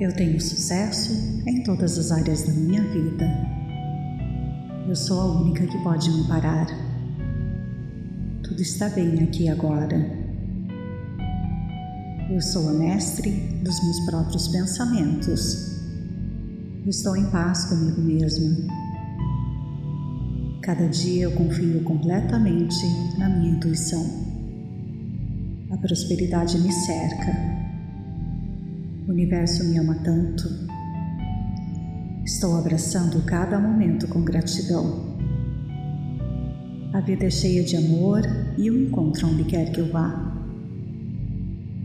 Eu tenho sucesso em todas as áreas da minha vida. Eu sou a única que pode me parar. Tudo está bem aqui agora. Eu sou a mestre dos meus próprios pensamentos. Estou em paz comigo mesma. Cada dia eu confio completamente na minha intuição. A prosperidade me cerca universo me ama tanto. Estou abraçando cada momento com gratidão. A vida é cheia de amor e o encontro onde quer que eu vá.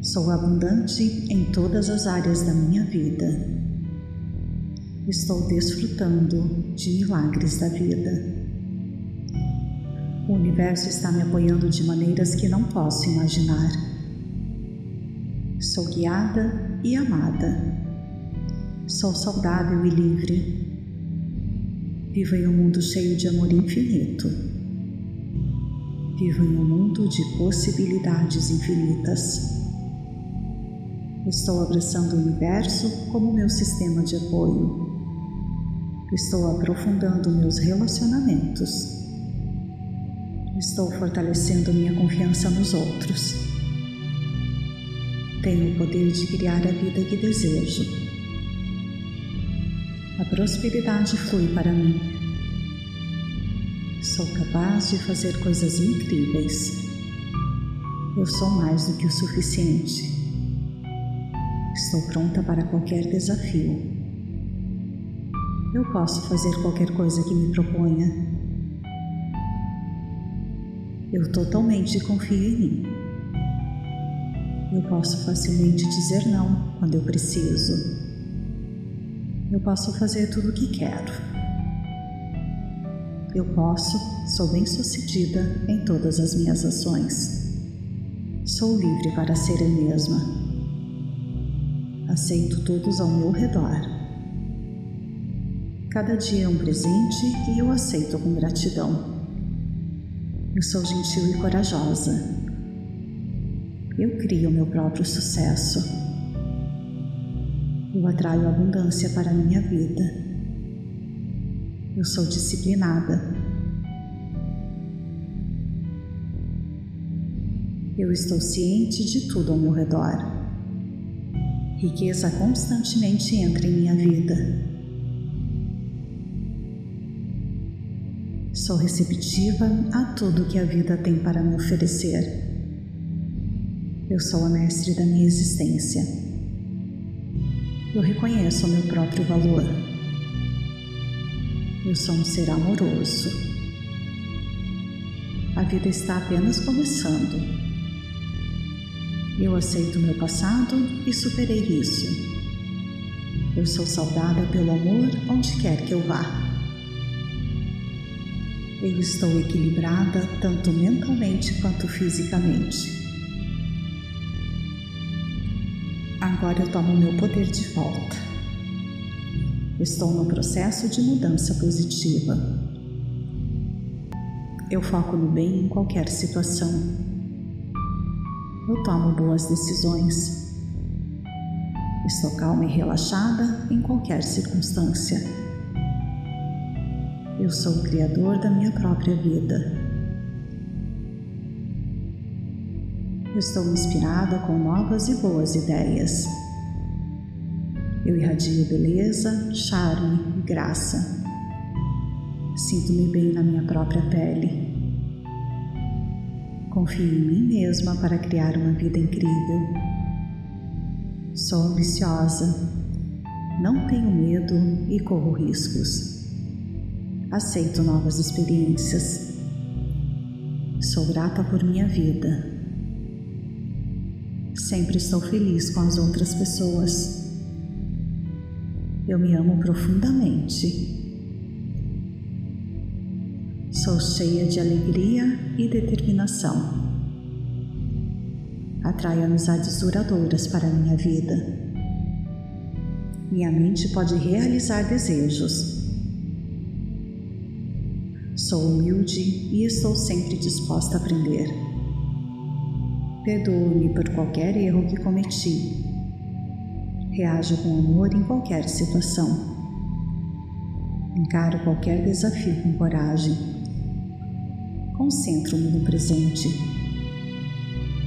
Sou abundante em todas as áreas da minha vida. Estou desfrutando de milagres da vida. O universo está me apoiando de maneiras que não posso imaginar. Sou guiada e amada. Sou saudável e livre. Vivo em um mundo cheio de amor infinito. Vivo em um mundo de possibilidades infinitas. Estou abraçando o universo como meu sistema de apoio. Estou aprofundando meus relacionamentos. Estou fortalecendo minha confiança nos outros tenho o poder de criar a vida que desejo. A prosperidade flui para mim. Sou capaz de fazer coisas incríveis. Eu sou mais do que o suficiente. Estou pronta para qualquer desafio. Eu posso fazer qualquer coisa que me proponha. Eu totalmente confio em mim. Eu posso facilmente dizer não quando eu preciso. Eu posso fazer tudo o que quero. Eu posso, sou bem-sucedida em todas as minhas ações. Sou livre para ser eu mesma. Aceito todos ao meu redor. Cada dia é um presente e eu aceito com gratidão. Eu sou gentil e corajosa. Eu crio meu próprio sucesso. Eu atraio abundância para a minha vida. Eu sou disciplinada. Eu estou ciente de tudo ao meu redor. Riqueza constantemente entra em minha vida. Sou receptiva a tudo que a vida tem para me oferecer. Eu sou a mestre da minha existência. Eu reconheço o meu próprio valor. Eu sou um ser amoroso. A vida está apenas começando. Eu aceito meu passado e superei isso. Eu sou saudada pelo amor onde quer que eu vá. Eu estou equilibrada tanto mentalmente quanto fisicamente. Agora eu tomo meu poder de volta. Estou no processo de mudança positiva. Eu foco no bem em qualquer situação. Eu tomo boas decisões. Estou calma e relaxada em qualquer circunstância. Eu sou o criador da minha própria vida. Estou inspirada com novas e boas ideias. Eu irradio beleza, charme e graça. Sinto-me bem na minha própria pele. Confio em mim mesma para criar uma vida incrível. Sou ambiciosa, não tenho medo e corro riscos. Aceito novas experiências. Sou grata por minha vida. Sempre estou feliz com as outras pessoas. Eu me amo profundamente. Sou cheia de alegria e determinação. Atraio amizades duradouras para a minha vida. Minha mente pode realizar desejos. Sou humilde e estou sempre disposta a aprender. Perdoo-me por qualquer erro que cometi. Reajo com amor em qualquer situação. Encaro qualquer desafio com coragem. Concentro-me no presente.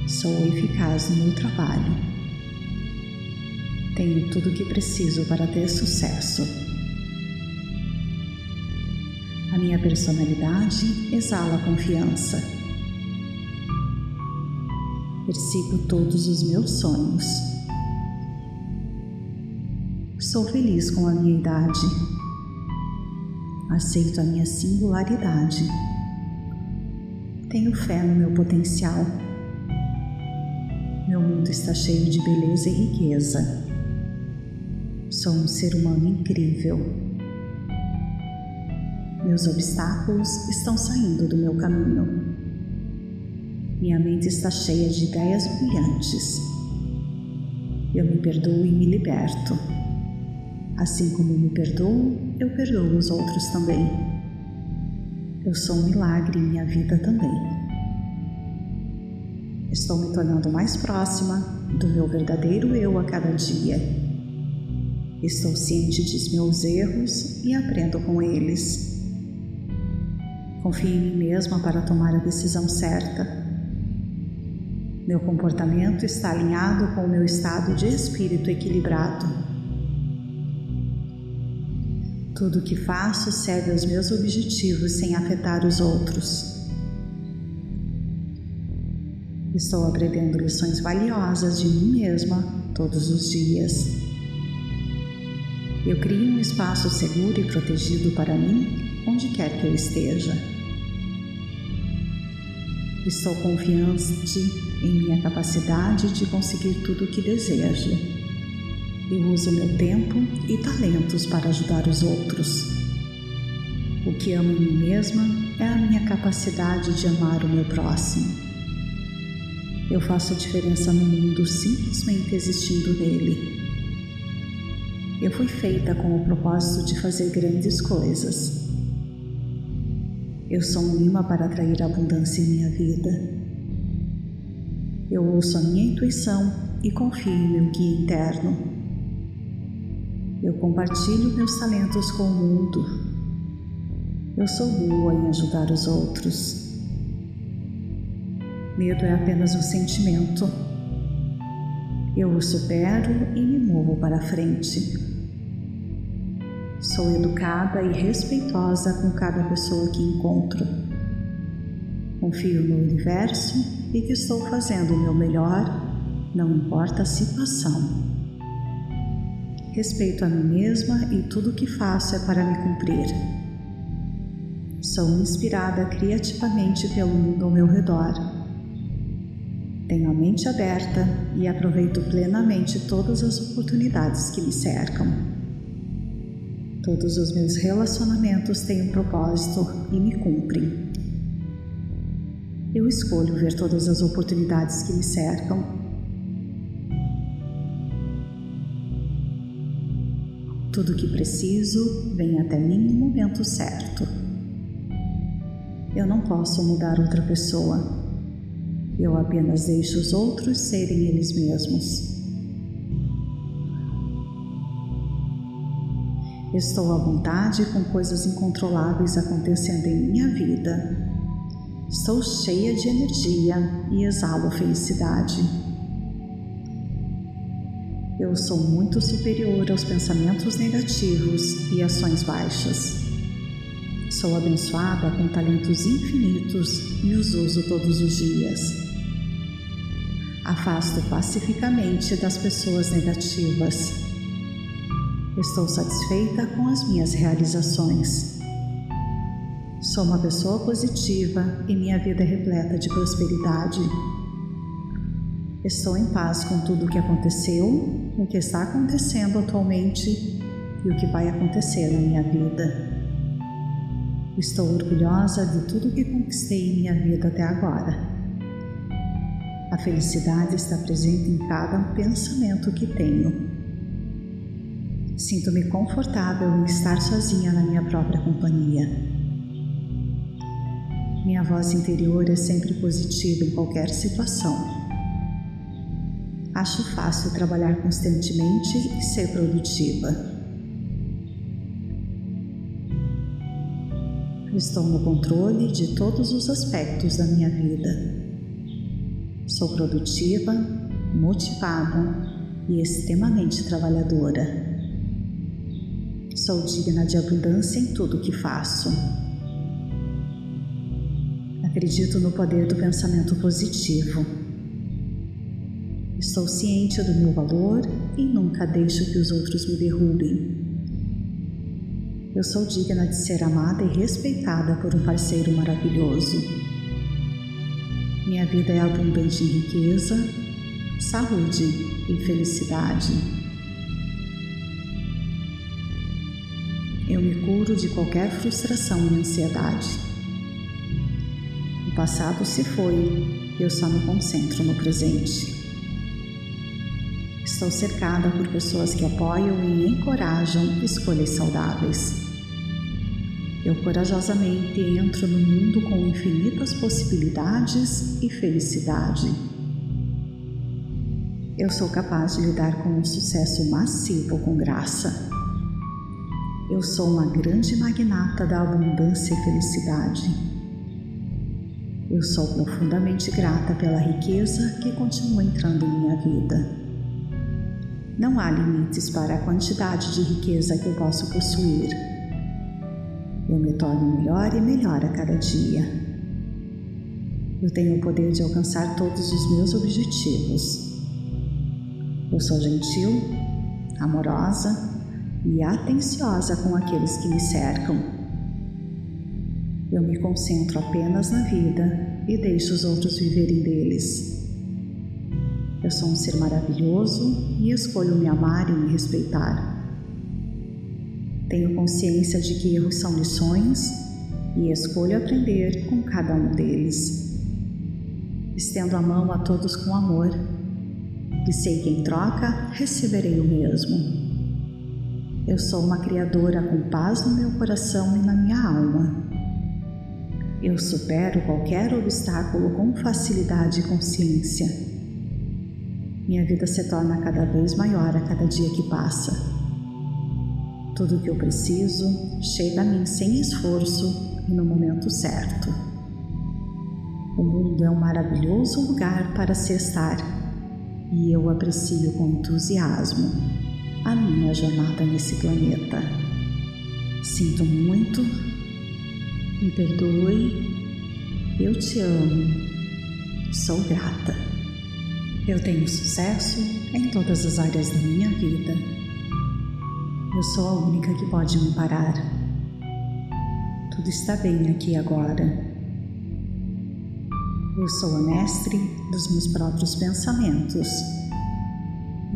Sou eficaz no meu trabalho. Tenho tudo o que preciso para ter sucesso. A minha personalidade exala confiança. Persigo todos os meus sonhos. Sou feliz com a minha idade. Aceito a minha singularidade. Tenho fé no meu potencial. Meu mundo está cheio de beleza e riqueza. Sou um ser humano incrível. Meus obstáculos estão saindo do meu caminho. Minha mente está cheia de ideias brilhantes. Eu me perdoo e me liberto. Assim como me perdoo, eu perdoo os outros também. Eu sou um milagre em minha vida também. Estou me tornando mais próxima do meu verdadeiro eu a cada dia. Estou ciente de meus erros e aprendo com eles. Confio em mim mesma para tomar a decisão certa. Meu comportamento está alinhado com o meu estado de espírito equilibrado. Tudo o que faço serve aos meus objetivos sem afetar os outros. Estou aprendendo lições valiosas de mim mesma todos os dias. Eu crio um espaço seguro e protegido para mim onde quer que eu esteja. Estou confiante em minha capacidade de conseguir tudo o que desejo. Eu uso meu tempo e talentos para ajudar os outros. O que amo em mim mesma é a minha capacidade de amar o meu próximo. Eu faço diferença no mundo simplesmente existindo nele. Eu fui feita com o propósito de fazer grandes coisas. Eu sou um imã para atrair abundância em minha vida. Eu ouço a minha intuição e confio em meu guia interno. Eu compartilho meus talentos com o mundo. Eu sou boa em ajudar os outros. Medo é apenas um sentimento. Eu o supero e me movo para frente. Sou educada e respeitosa com cada pessoa que encontro. Confio no universo e que estou fazendo o meu melhor, não importa a situação. Respeito a mim mesma e tudo o que faço é para me cumprir. Sou inspirada criativamente pelo mundo ao meu redor. Tenho a mente aberta e aproveito plenamente todas as oportunidades que me cercam. Todos os meus relacionamentos têm um propósito e me cumprem. Eu escolho ver todas as oportunidades que me cercam. Tudo o que preciso vem até mim no momento certo. Eu não posso mudar outra pessoa. Eu apenas deixo os outros serem eles mesmos. Estou à vontade com coisas incontroláveis acontecendo em minha vida. Estou cheia de energia e exalo felicidade. Eu sou muito superior aos pensamentos negativos e ações baixas. Sou abençoada com talentos infinitos e os uso todos os dias. Afasto pacificamente das pessoas negativas Estou satisfeita com as minhas realizações. Sou uma pessoa positiva e minha vida é repleta de prosperidade. Estou em paz com tudo o que aconteceu, o que está acontecendo atualmente e o que vai acontecer na minha vida. Estou orgulhosa de tudo que conquistei em minha vida até agora. A felicidade está presente em cada pensamento que tenho. Sinto-me confortável em estar sozinha na minha própria companhia. Minha voz interior é sempre positiva em qualquer situação. acho fácil trabalhar constantemente e ser produtiva. Estou no controle de todos os aspectos da minha vida. Sou produtiva, motivada e extremamente trabalhadora. Sou digna de abundância em tudo que faço. Acredito no poder do pensamento positivo. Estou ciente do meu valor e nunca deixo que os outros me derrubem. Eu sou digna de ser amada e respeitada por um parceiro maravilhoso. Minha vida é abundante em riqueza, saúde e felicidade. eu me curo de qualquer frustração e ansiedade. Passado se foi, eu só me concentro no presente. Estou cercada por pessoas que apoiam e encorajam escolhas saudáveis. Eu corajosamente entro no mundo com infinitas possibilidades e felicidade. Eu sou capaz de lidar com um sucesso massivo com graça. Eu sou uma grande magnata da abundância e felicidade. Eu sou profundamente grata pela riqueza que continua entrando em minha vida. Não há limites para a quantidade de riqueza que eu posso possuir. Eu me torno melhor e melhor a cada dia. Eu tenho o poder de alcançar todos os meus objetivos. Eu sou gentil, amorosa, e atenciosa com aqueles que me cercam. Eu me concentro apenas na vida e deixo os outros viverem deles. Eu sou um ser maravilhoso e escolho me amar e me respeitar. Tenho consciência de que erros são lições e escolho aprender com cada um deles. Estendo a mão a todos com amor e sei que em troca receberei o mesmo. Eu sou uma criadora com paz no meu coração e na minha alma. Eu supero qualquer obstáculo com facilidade e consciência. Minha vida se torna cada vez maior a cada dia que passa. Tudo o que eu preciso chega a mim sem esforço e no momento certo. O mundo é um maravilhoso lugar para se estar e eu aprecio com entusiasmo a minha jornada nesse planeta. Sinto muito, me perdoe, eu te amo, sou grata. Eu tenho sucesso em todas as áreas da minha vida. Eu sou a única que pode me parar. Tudo está bem aqui agora. Eu sou a mestre dos meus próprios pensamentos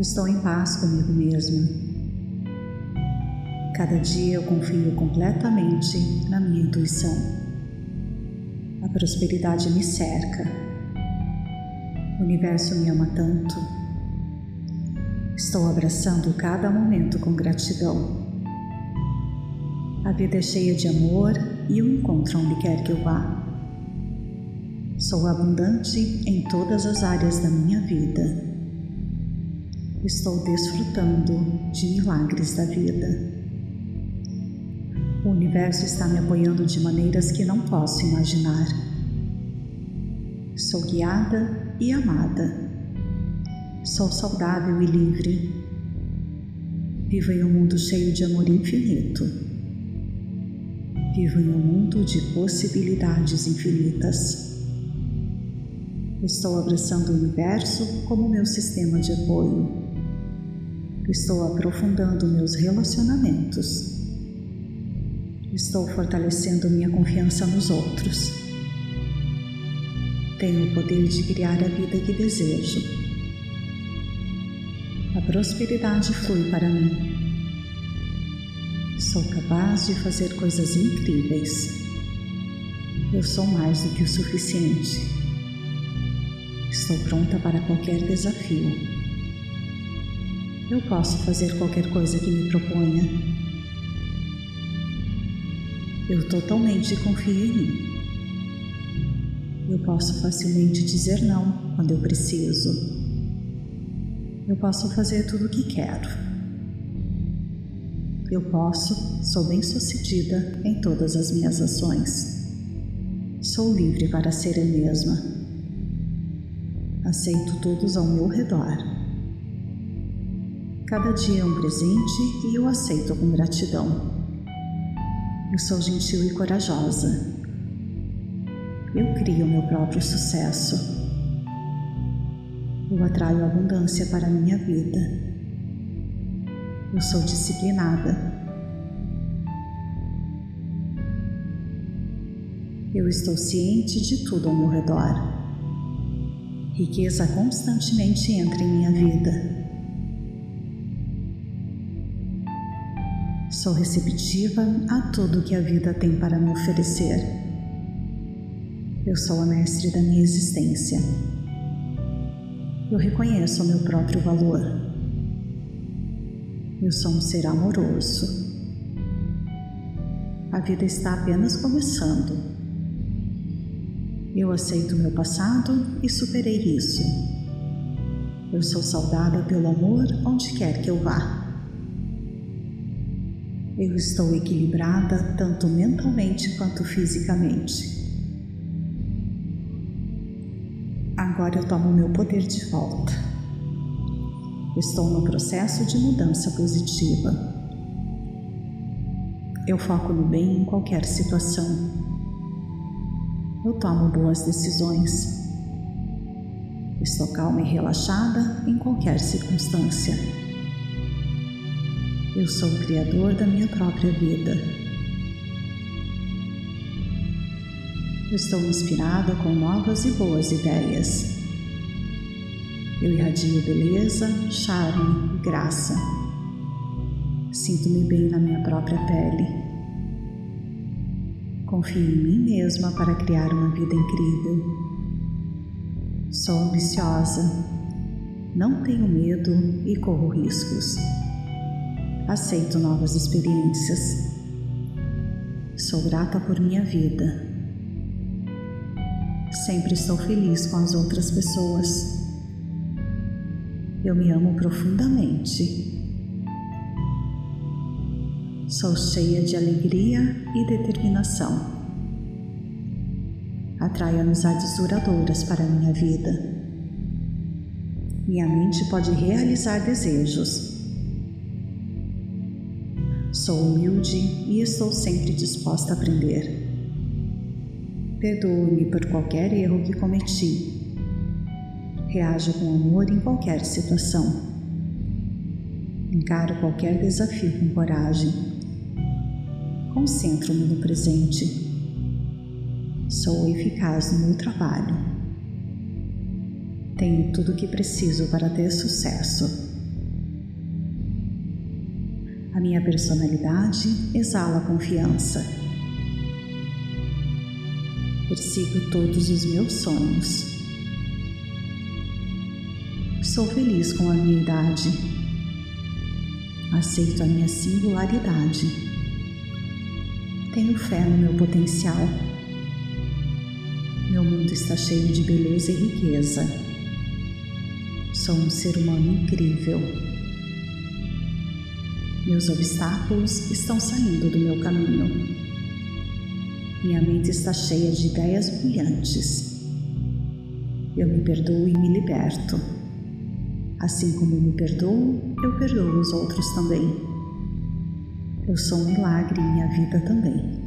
Estou em paz comigo mesma. Cada dia eu confio completamente na minha intuição. A prosperidade me cerca. O universo me ama tanto. Estou abraçando cada momento com gratidão. A vida é cheia de amor e eu encontro onde quer que eu vá. Sou abundante em todas as áreas da minha vida estou desfrutando de milagres da vida. O universo está me apoiando de maneiras que não posso imaginar. Sou guiada e amada. Sou saudável e livre. Vivo em um mundo cheio de amor infinito. Vivo em um mundo de possibilidades infinitas. Estou abraçando o universo como meu sistema de apoio. Estou aprofundando meus relacionamentos. Estou fortalecendo minha confiança nos outros. Tenho o poder de criar a vida que desejo. A prosperidade flui para mim. Sou capaz de fazer coisas incríveis. Eu sou mais do que o suficiente. Estou pronta para qualquer desafio. Eu posso fazer qualquer coisa que me proponha. Eu totalmente confio em mim. Eu posso facilmente dizer não quando eu preciso. Eu posso fazer tudo o que quero. Eu posso, sou bem-sucedida em todas as minhas ações. Sou livre para ser eu mesma. Aceito todos ao meu redor. Cada dia é um presente e eu aceito com gratidão. Eu sou gentil e corajosa. Eu crio meu próprio sucesso. Eu atraio abundância para a minha vida. Eu sou disciplinada. Eu estou ciente de tudo ao meu redor. Riqueza constantemente entra em minha vida. Sou receptiva a tudo que a vida tem para me oferecer. Eu sou a mestre da minha existência eu reconheço o meu próprio valor. Eu sou um ser amoroso. A vida está apenas começando. Eu aceito meu passado e superei isso. Eu sou saudada pelo amor onde quer que eu vá. Eu estou equilibrada tanto mentalmente quanto fisicamente. Agora eu tomo meu poder de volta. Estou no processo de mudança positiva. Eu foco no bem em qualquer situação. Eu tomo boas decisões. Estou calma e relaxada em qualquer circunstância. Eu sou o criador da minha própria vida. Estou inspirada com novas e boas ideias. Eu irradio beleza, charme e graça. Sinto-me bem na minha própria pele. Confio em mim mesma para criar uma vida incrível. Sou ambiciosa, não tenho medo e corro riscos. Aceito novas experiências. Sou grata por minha vida. Sempre estou feliz com as outras pessoas. Eu me amo profundamente. Sou cheia de alegria e determinação. Atraio amizades duradouras para minha vida. Minha mente pode realizar desejos. Sou humilde e estou sempre disposta a aprender. Perdoe-me por qualquer erro que cometi. Reajo com amor em qualquer situação. Encaro qualquer desafio com coragem. Concentro-me no presente. Sou eficaz no meu trabalho. Tenho tudo o que preciso para ter sucesso. A minha personalidade exala confiança persigo todos os meus sonhos. Sou feliz com a minha idade. Aceito a minha singularidade. Tenho fé no meu potencial. Meu mundo está cheio de beleza e riqueza. Sou um ser humano incrível. Meus obstáculos estão saindo do meu caminho. Minha mente está cheia de ideias brilhantes. Eu me perdoo e me liberto. Assim como me perdoo, eu perdoo os outros também. Eu sou um milagre em minha vida também.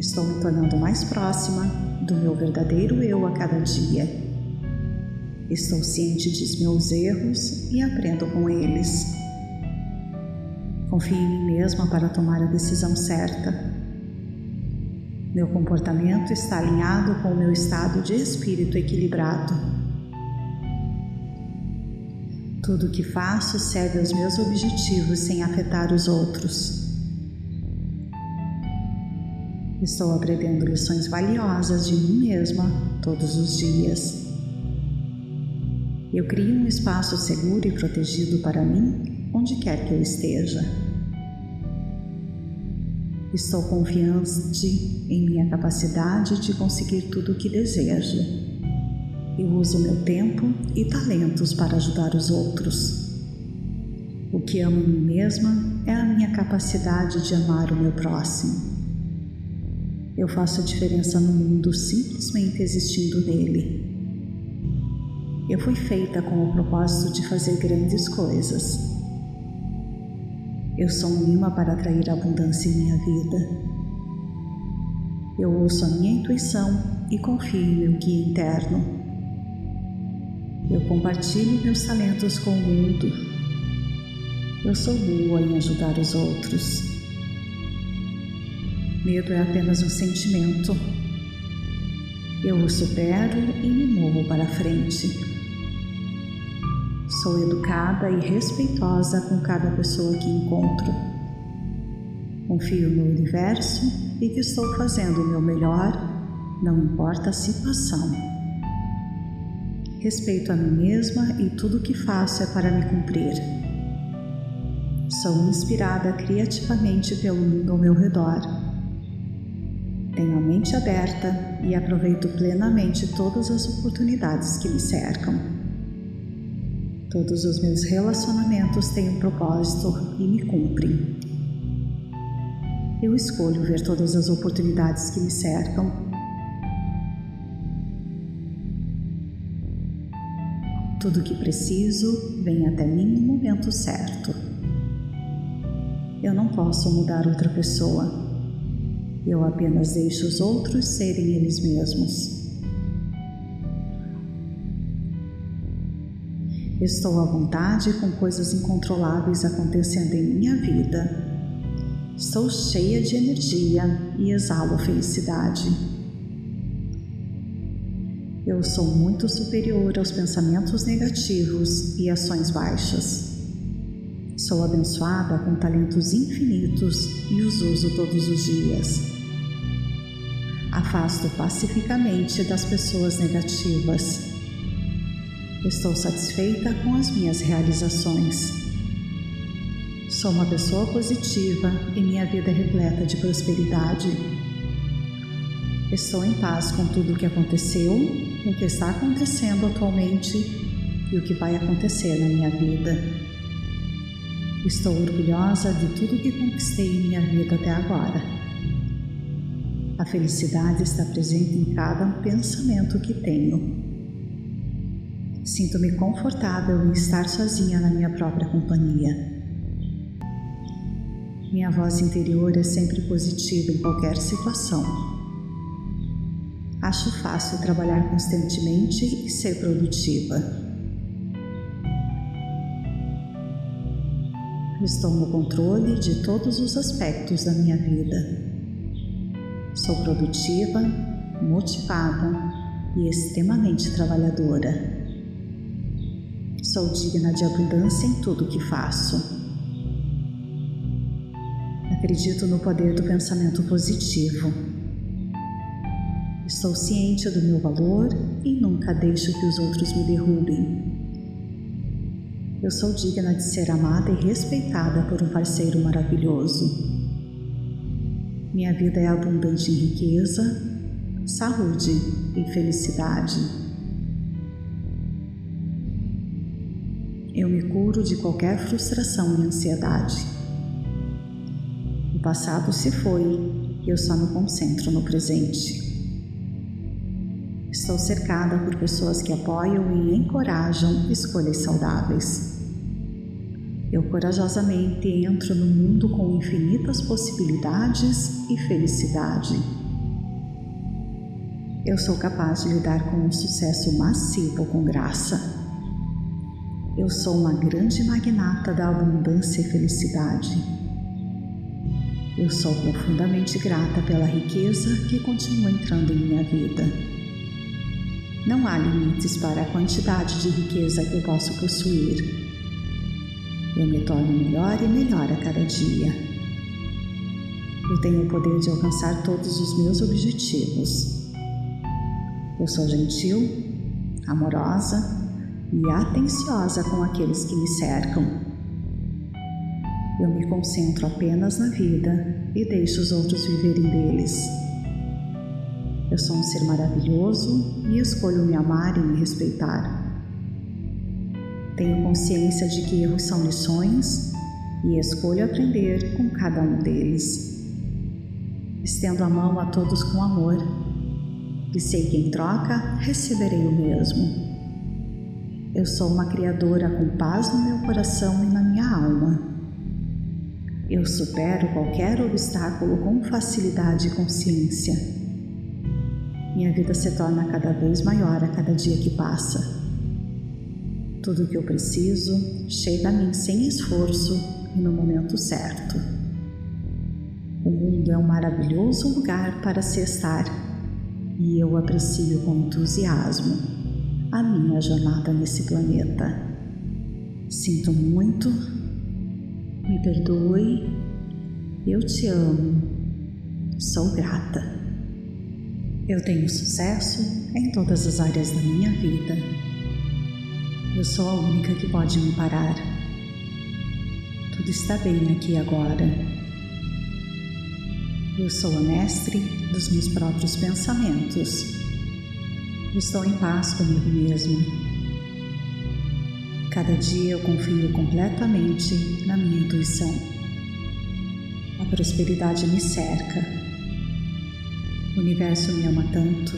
Estou me tornando mais próxima do meu verdadeiro eu a cada dia. Estou ciente dos meus erros e aprendo com eles. Confio em mim mesma para tomar a decisão certa meu comportamento está alinhado com o meu estado de espírito equilibrado. Tudo o que faço serve aos meus objetivos sem afetar os outros. Estou aprendendo lições valiosas de mim mesma todos os dias. Eu crio um espaço seguro e protegido para mim onde quer que eu esteja. Estou confiante em minha capacidade de conseguir tudo o que desejo. Eu uso meu tempo e talentos para ajudar os outros. O que amo em mim mesma é a minha capacidade de amar o meu próximo. Eu faço a diferença no mundo simplesmente existindo nele. Eu fui feita com o propósito de fazer grandes coisas. Eu sou um imã para atrair abundância em minha vida. Eu ouço a minha intuição e confio em meu guia interno. Eu compartilho meus talentos com o mundo. Eu sou boa em ajudar os outros. Medo é apenas um sentimento. Eu o supero e me movo para frente. Sou educada e respeitosa com cada pessoa que encontro. Confio no universo e que estou fazendo o meu melhor, não importa a situação. Respeito a mim mesma e tudo o que faço é para me cumprir. Sou inspirada criativamente pelo mundo ao meu redor tenho a mente aberta e aproveito plenamente todas as oportunidades que me cercam. Todos os meus relacionamentos têm um propósito e me cumprem. Eu escolho ver todas as oportunidades que me cercam. Tudo o que preciso vem até mim no momento certo. Eu não posso mudar outra pessoa eu apenas deixo os outros serem eles mesmos. Estou à vontade com coisas incontroláveis acontecendo em minha vida. Estou cheia de energia e exalo felicidade. Eu sou muito superior aos pensamentos negativos e ações baixas. Sou abençoada com talentos infinitos e os uso todos os dias afasto pacificamente das pessoas negativas. Estou satisfeita com as minhas realizações. Sou uma pessoa positiva e minha vida é repleta de prosperidade. Estou em paz com tudo o que aconteceu, o que está acontecendo atualmente e o que vai acontecer na minha vida. Estou orgulhosa de tudo que conquistei em minha vida até agora. A felicidade está presente em cada pensamento que tenho. Sinto-me confortável em estar sozinha na minha própria companhia. Minha voz interior é sempre positiva em qualquer situação. Acho fácil trabalhar constantemente e ser produtiva. Estou no controle de todos os aspectos da minha vida. Sou produtiva, motivada e extremamente trabalhadora. Sou digna de abundância em tudo o que faço. Acredito no poder do pensamento positivo. Estou ciente do meu valor e nunca deixo que os outros me derrubem. Eu sou digna de ser amada e respeitada por um parceiro maravilhoso. Minha vida é abundante em riqueza, saúde e felicidade. Eu me curo de qualquer frustração e ansiedade. O passado se foi e eu só me concentro no presente. Estou cercada por pessoas que apoiam e encorajam escolhas saudáveis. Eu corajosamente entro no mundo com infinitas possibilidades e felicidade. Eu sou capaz de lidar com um sucesso massivo com graça. Eu sou uma grande magnata da abundância e felicidade. Eu sou profundamente grata pela riqueza que continua entrando em minha vida. Não há limites para a quantidade de riqueza que eu posso possuir. Eu me torno melhor e melhor a cada dia. Eu tenho o poder de alcançar todos os meus objetivos. Eu sou gentil, amorosa e atenciosa com aqueles que me cercam. Eu me concentro apenas na vida e deixo os outros viverem deles. Eu sou um ser maravilhoso e escolho me amar e me respeitar. Tenho consciência de que erros são lições e escolho aprender com cada um deles. Estendo a mão a todos com amor e sei que em troca receberei o mesmo. Eu sou uma criadora com paz no meu coração e na minha alma. Eu supero qualquer obstáculo com facilidade e consciência. Minha vida se torna cada vez maior a cada dia que passa. Tudo o que eu preciso chega a mim sem esforço e no momento certo. O mundo é um maravilhoso lugar para se estar e eu aprecio com entusiasmo a minha jornada nesse planeta. Sinto muito, me perdoe, eu te amo, sou grata. Eu tenho sucesso em todas as áreas da minha vida. Eu sou a única que pode me parar. Tudo está bem aqui agora. Eu sou a mestre dos meus próprios pensamentos. Estou em paz comigo mesmo. Cada dia eu confio completamente na minha intuição. A prosperidade me cerca. O universo me ama tanto.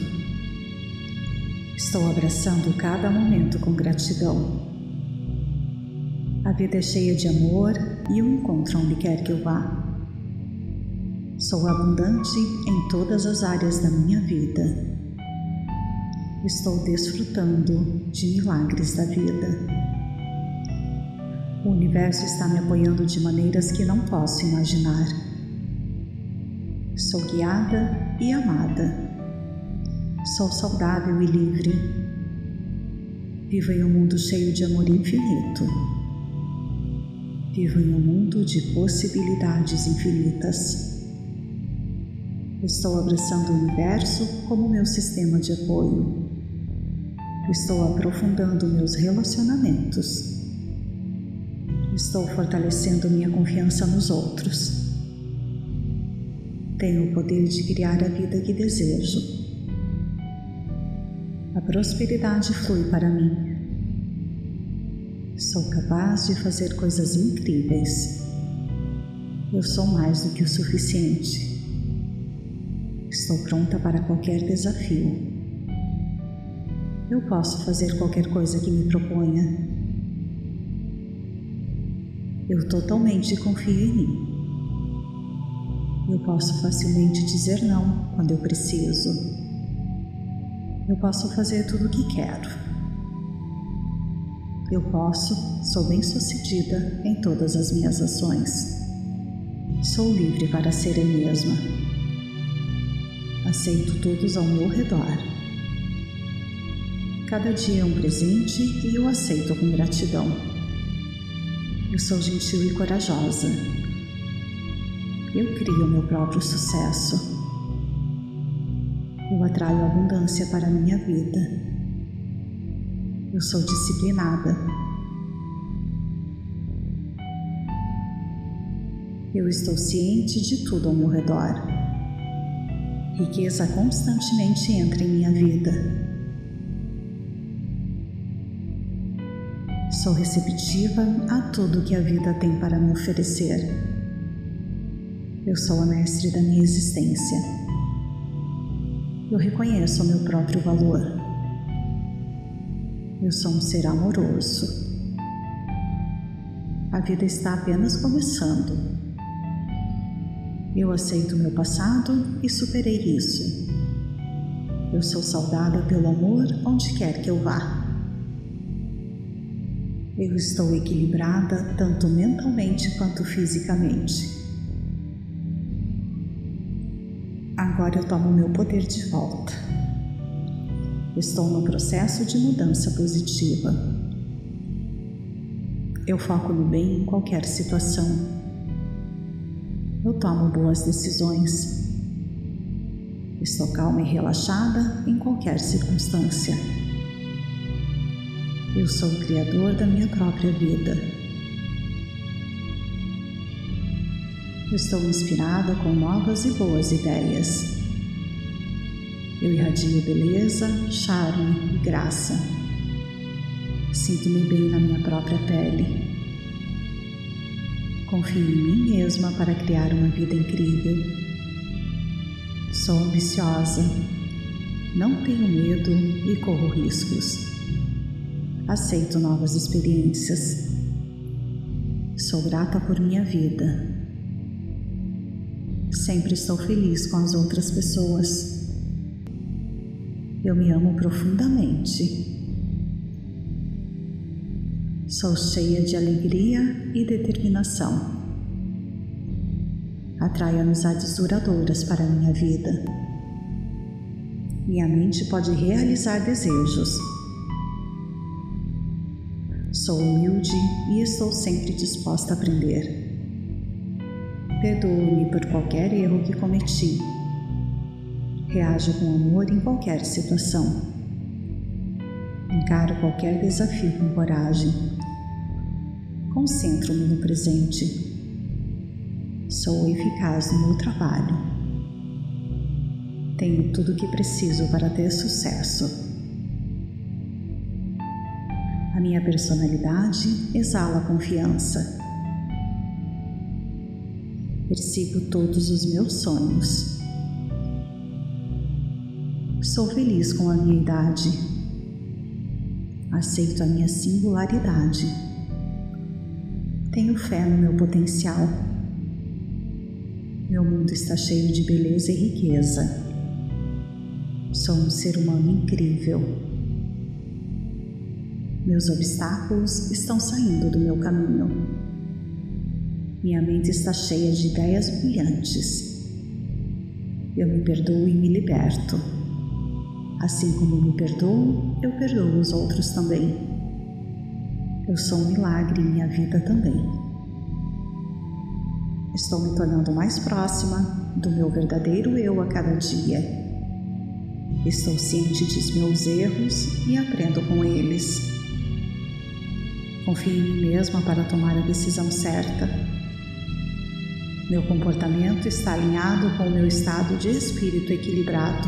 Estou abraçando cada momento com gratidão. A vida é cheia de amor e eu encontro onde quer que eu vá. Sou abundante em todas as áreas da minha vida. Estou desfrutando de milagres da vida. O universo está me apoiando de maneiras que não posso imaginar. Sou guiada e amada. Sou saudável e livre. Vivo em um mundo cheio de amor infinito. Vivo em um mundo de possibilidades infinitas. Estou abraçando o universo como meu sistema de apoio. Estou aprofundando meus relacionamentos. Estou fortalecendo minha confiança nos outros. Tenho o poder de criar a vida que desejo. A prosperidade flui para mim. Sou capaz de fazer coisas incríveis. Eu sou mais do que o suficiente. Estou pronta para qualquer desafio. Eu posso fazer qualquer coisa que me proponha. Eu totalmente confio em mim. Eu posso facilmente dizer não quando eu preciso. Eu posso fazer tudo o que quero. Eu posso, sou bem-sucedida em todas as minhas ações. Sou livre para ser eu mesma. Aceito todos ao meu redor. Cada dia é um presente e eu aceito com gratidão. Eu sou gentil e corajosa. Eu crio meu próprio sucesso. Eu atraio abundância para a minha vida. Eu sou disciplinada. Eu estou ciente de tudo ao meu redor. Riqueza constantemente entra em minha vida. Sou receptiva a tudo que a vida tem para me oferecer. Eu sou a mestre da minha existência. Eu reconheço o meu próprio valor. Eu sou um ser amoroso. A vida está apenas começando. Eu aceito meu passado e superei isso. Eu sou saudada pelo amor onde quer que eu vá. Eu estou equilibrada tanto mentalmente quanto fisicamente. Agora eu tomo meu poder de volta. Estou no processo de mudança positiva. Eu foco no bem em qualquer situação eu tomo boas decisões. Estou calma e relaxada em qualquer circunstância. Eu sou o criador da minha própria vida. Estou inspirada com novas e boas ideias. Eu irradio beleza, charme e graça. Sinto-me bem na minha própria pele. Confio em mim mesma para criar uma vida incrível. Sou ambiciosa, não tenho medo e corro riscos. Aceito novas experiências. Sou grata por minha vida. Sempre estou feliz com as outras pessoas. Eu me amo profundamente. Sou cheia de alegria e determinação. Atraio amizades duradouras para minha vida. Minha mente pode realizar desejos. Sou humilde e estou sempre disposta a aprender. Perdoo-me por qualquer erro que cometi. Reajo com amor em qualquer situação. Encaro qualquer desafio com coragem. Concentro-me no presente. Sou eficaz no meu trabalho. Tenho tudo o que preciso para ter sucesso. A minha personalidade exala confiança. Persigo todos os meus sonhos. Sou feliz com a minha idade. Aceito a minha singularidade. Tenho fé no meu potencial. Meu mundo está cheio de beleza e riqueza. Sou um ser humano incrível. Meus obstáculos estão saindo do meu caminho. Minha mente está cheia de ideias brilhantes. Eu me perdoo e me liberto. Assim como me perdoo, eu perdoo os outros também. Eu sou um milagre em minha vida também. Estou me tornando mais próxima do meu verdadeiro eu a cada dia Estou ciente dos meus erros e aprendo com eles. Confio em mim mesma para tomar a decisão certa. Meu comportamento está alinhado com o meu estado de espírito equilibrado.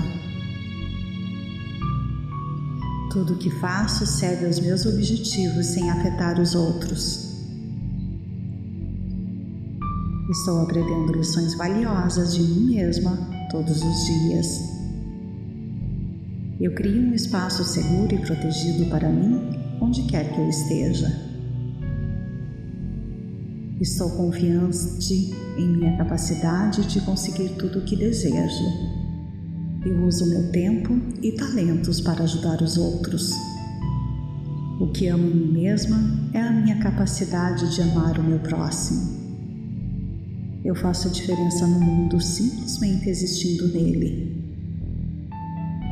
Tudo o que faço serve aos meus objetivos sem afetar os outros. Estou aprendendo lições valiosas de mim mesma todos os dias. Eu crio um espaço seguro e protegido para mim, onde quer que eu esteja. Estou confiante em minha capacidade de conseguir tudo o que desejo. Eu uso meu tempo e talentos para ajudar os outros. O que amo em mim mesma é a minha capacidade de amar o meu próximo. Eu faço a diferença no mundo simplesmente existindo nele.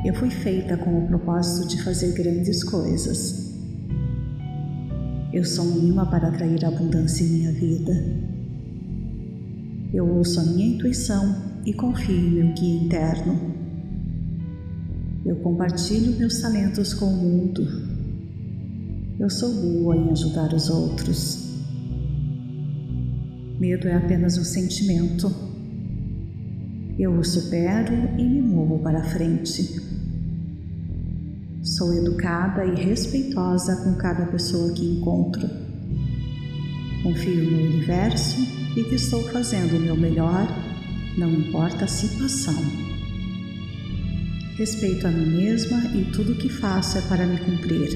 Eu fui feita com o propósito de fazer grandes coisas. Eu sou um imã para atrair abundância em minha vida. Eu ouço a minha intuição e confio em meu guia interno. Eu compartilho meus talentos com o mundo. Eu sou boa em ajudar os outros. Medo é apenas um sentimento. Eu o supero e me movo para frente. Sou educada e respeitosa com cada pessoa que encontro. Confio no universo e que estou fazendo o meu melhor, não importa a situação. Respeito a mim mesma e tudo o que faço é para me cumprir.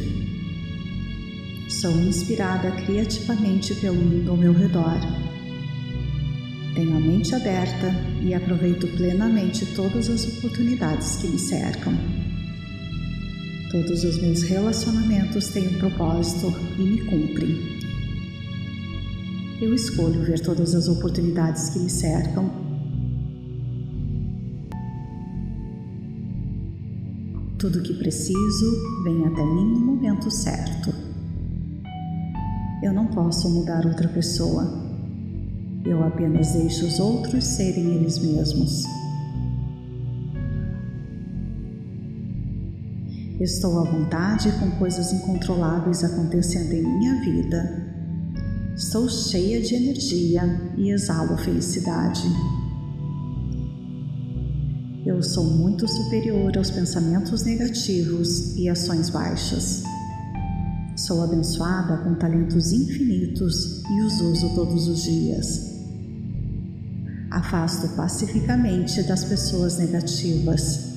Sou inspirada criativamente pelo mundo ao meu redor. Tenho a mente aberta e aproveito plenamente todas as oportunidades que me cercam. Todos os meus relacionamentos têm um propósito e me cumprem. Eu escolho ver todas as oportunidades que me cercam. Tudo o que preciso vem até mim no momento certo. Eu não posso mudar outra pessoa. Eu apenas deixo os outros serem eles mesmos. Estou à vontade com coisas incontroláveis acontecendo em minha vida. Estou cheia de energia e exalo felicidade. Eu sou muito superior aos pensamentos negativos e ações baixas. Sou abençoada com talentos infinitos e os uso todos os dias. Afasto pacificamente das pessoas negativas.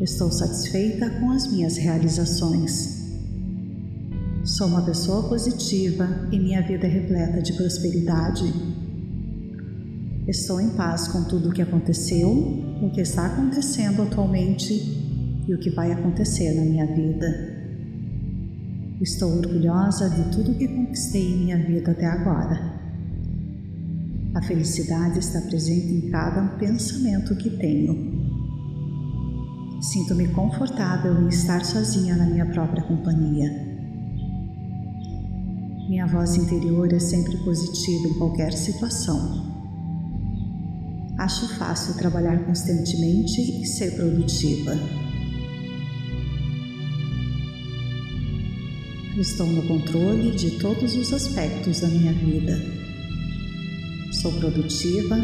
Estou satisfeita com as minhas realizações. Sou uma pessoa positiva e minha vida é repleta de prosperidade. Estou em paz com tudo o que aconteceu, o que está acontecendo atualmente e o que vai acontecer na minha vida. Estou orgulhosa de tudo que conquistei em minha vida até agora. A felicidade está presente em cada pensamento que tenho. Sinto-me confortável em estar sozinha na minha própria companhia. Minha voz interior é sempre positiva em qualquer situação. Acho fácil trabalhar constantemente e ser produtiva. Estou no controle de todos os aspectos da minha vida. Sou produtiva,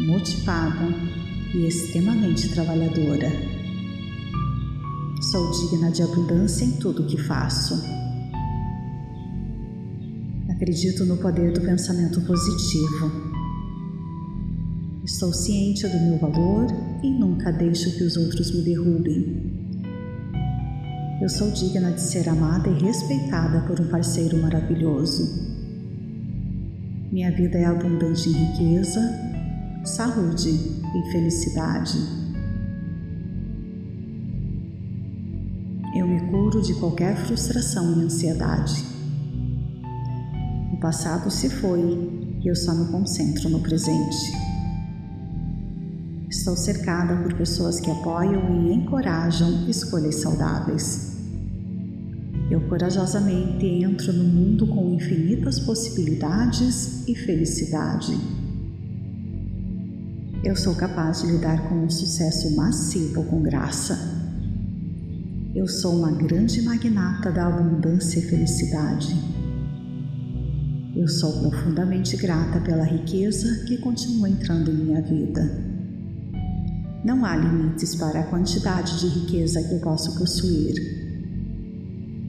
motivada e extremamente trabalhadora. Sou digna de abundância em tudo que faço. Acredito no poder do pensamento positivo. Estou ciente do meu valor e nunca deixo que os outros me derrubem. Eu sou digna de ser amada e respeitada por um parceiro maravilhoso. Minha vida é abundante em riqueza, saúde e felicidade. Me curo de qualquer frustração e ansiedade passado se foi e eu só me concentro no presente. Estou cercada por pessoas que apoiam e encorajam escolhas saudáveis. Eu corajosamente entro no mundo com infinitas possibilidades e felicidade. Eu sou capaz de lidar com um sucesso massivo com graça. Eu sou uma grande magnata da abundância e felicidade. Eu sou profundamente grata pela riqueza que continua entrando em minha vida. Não há limites para a quantidade de riqueza que eu posso possuir.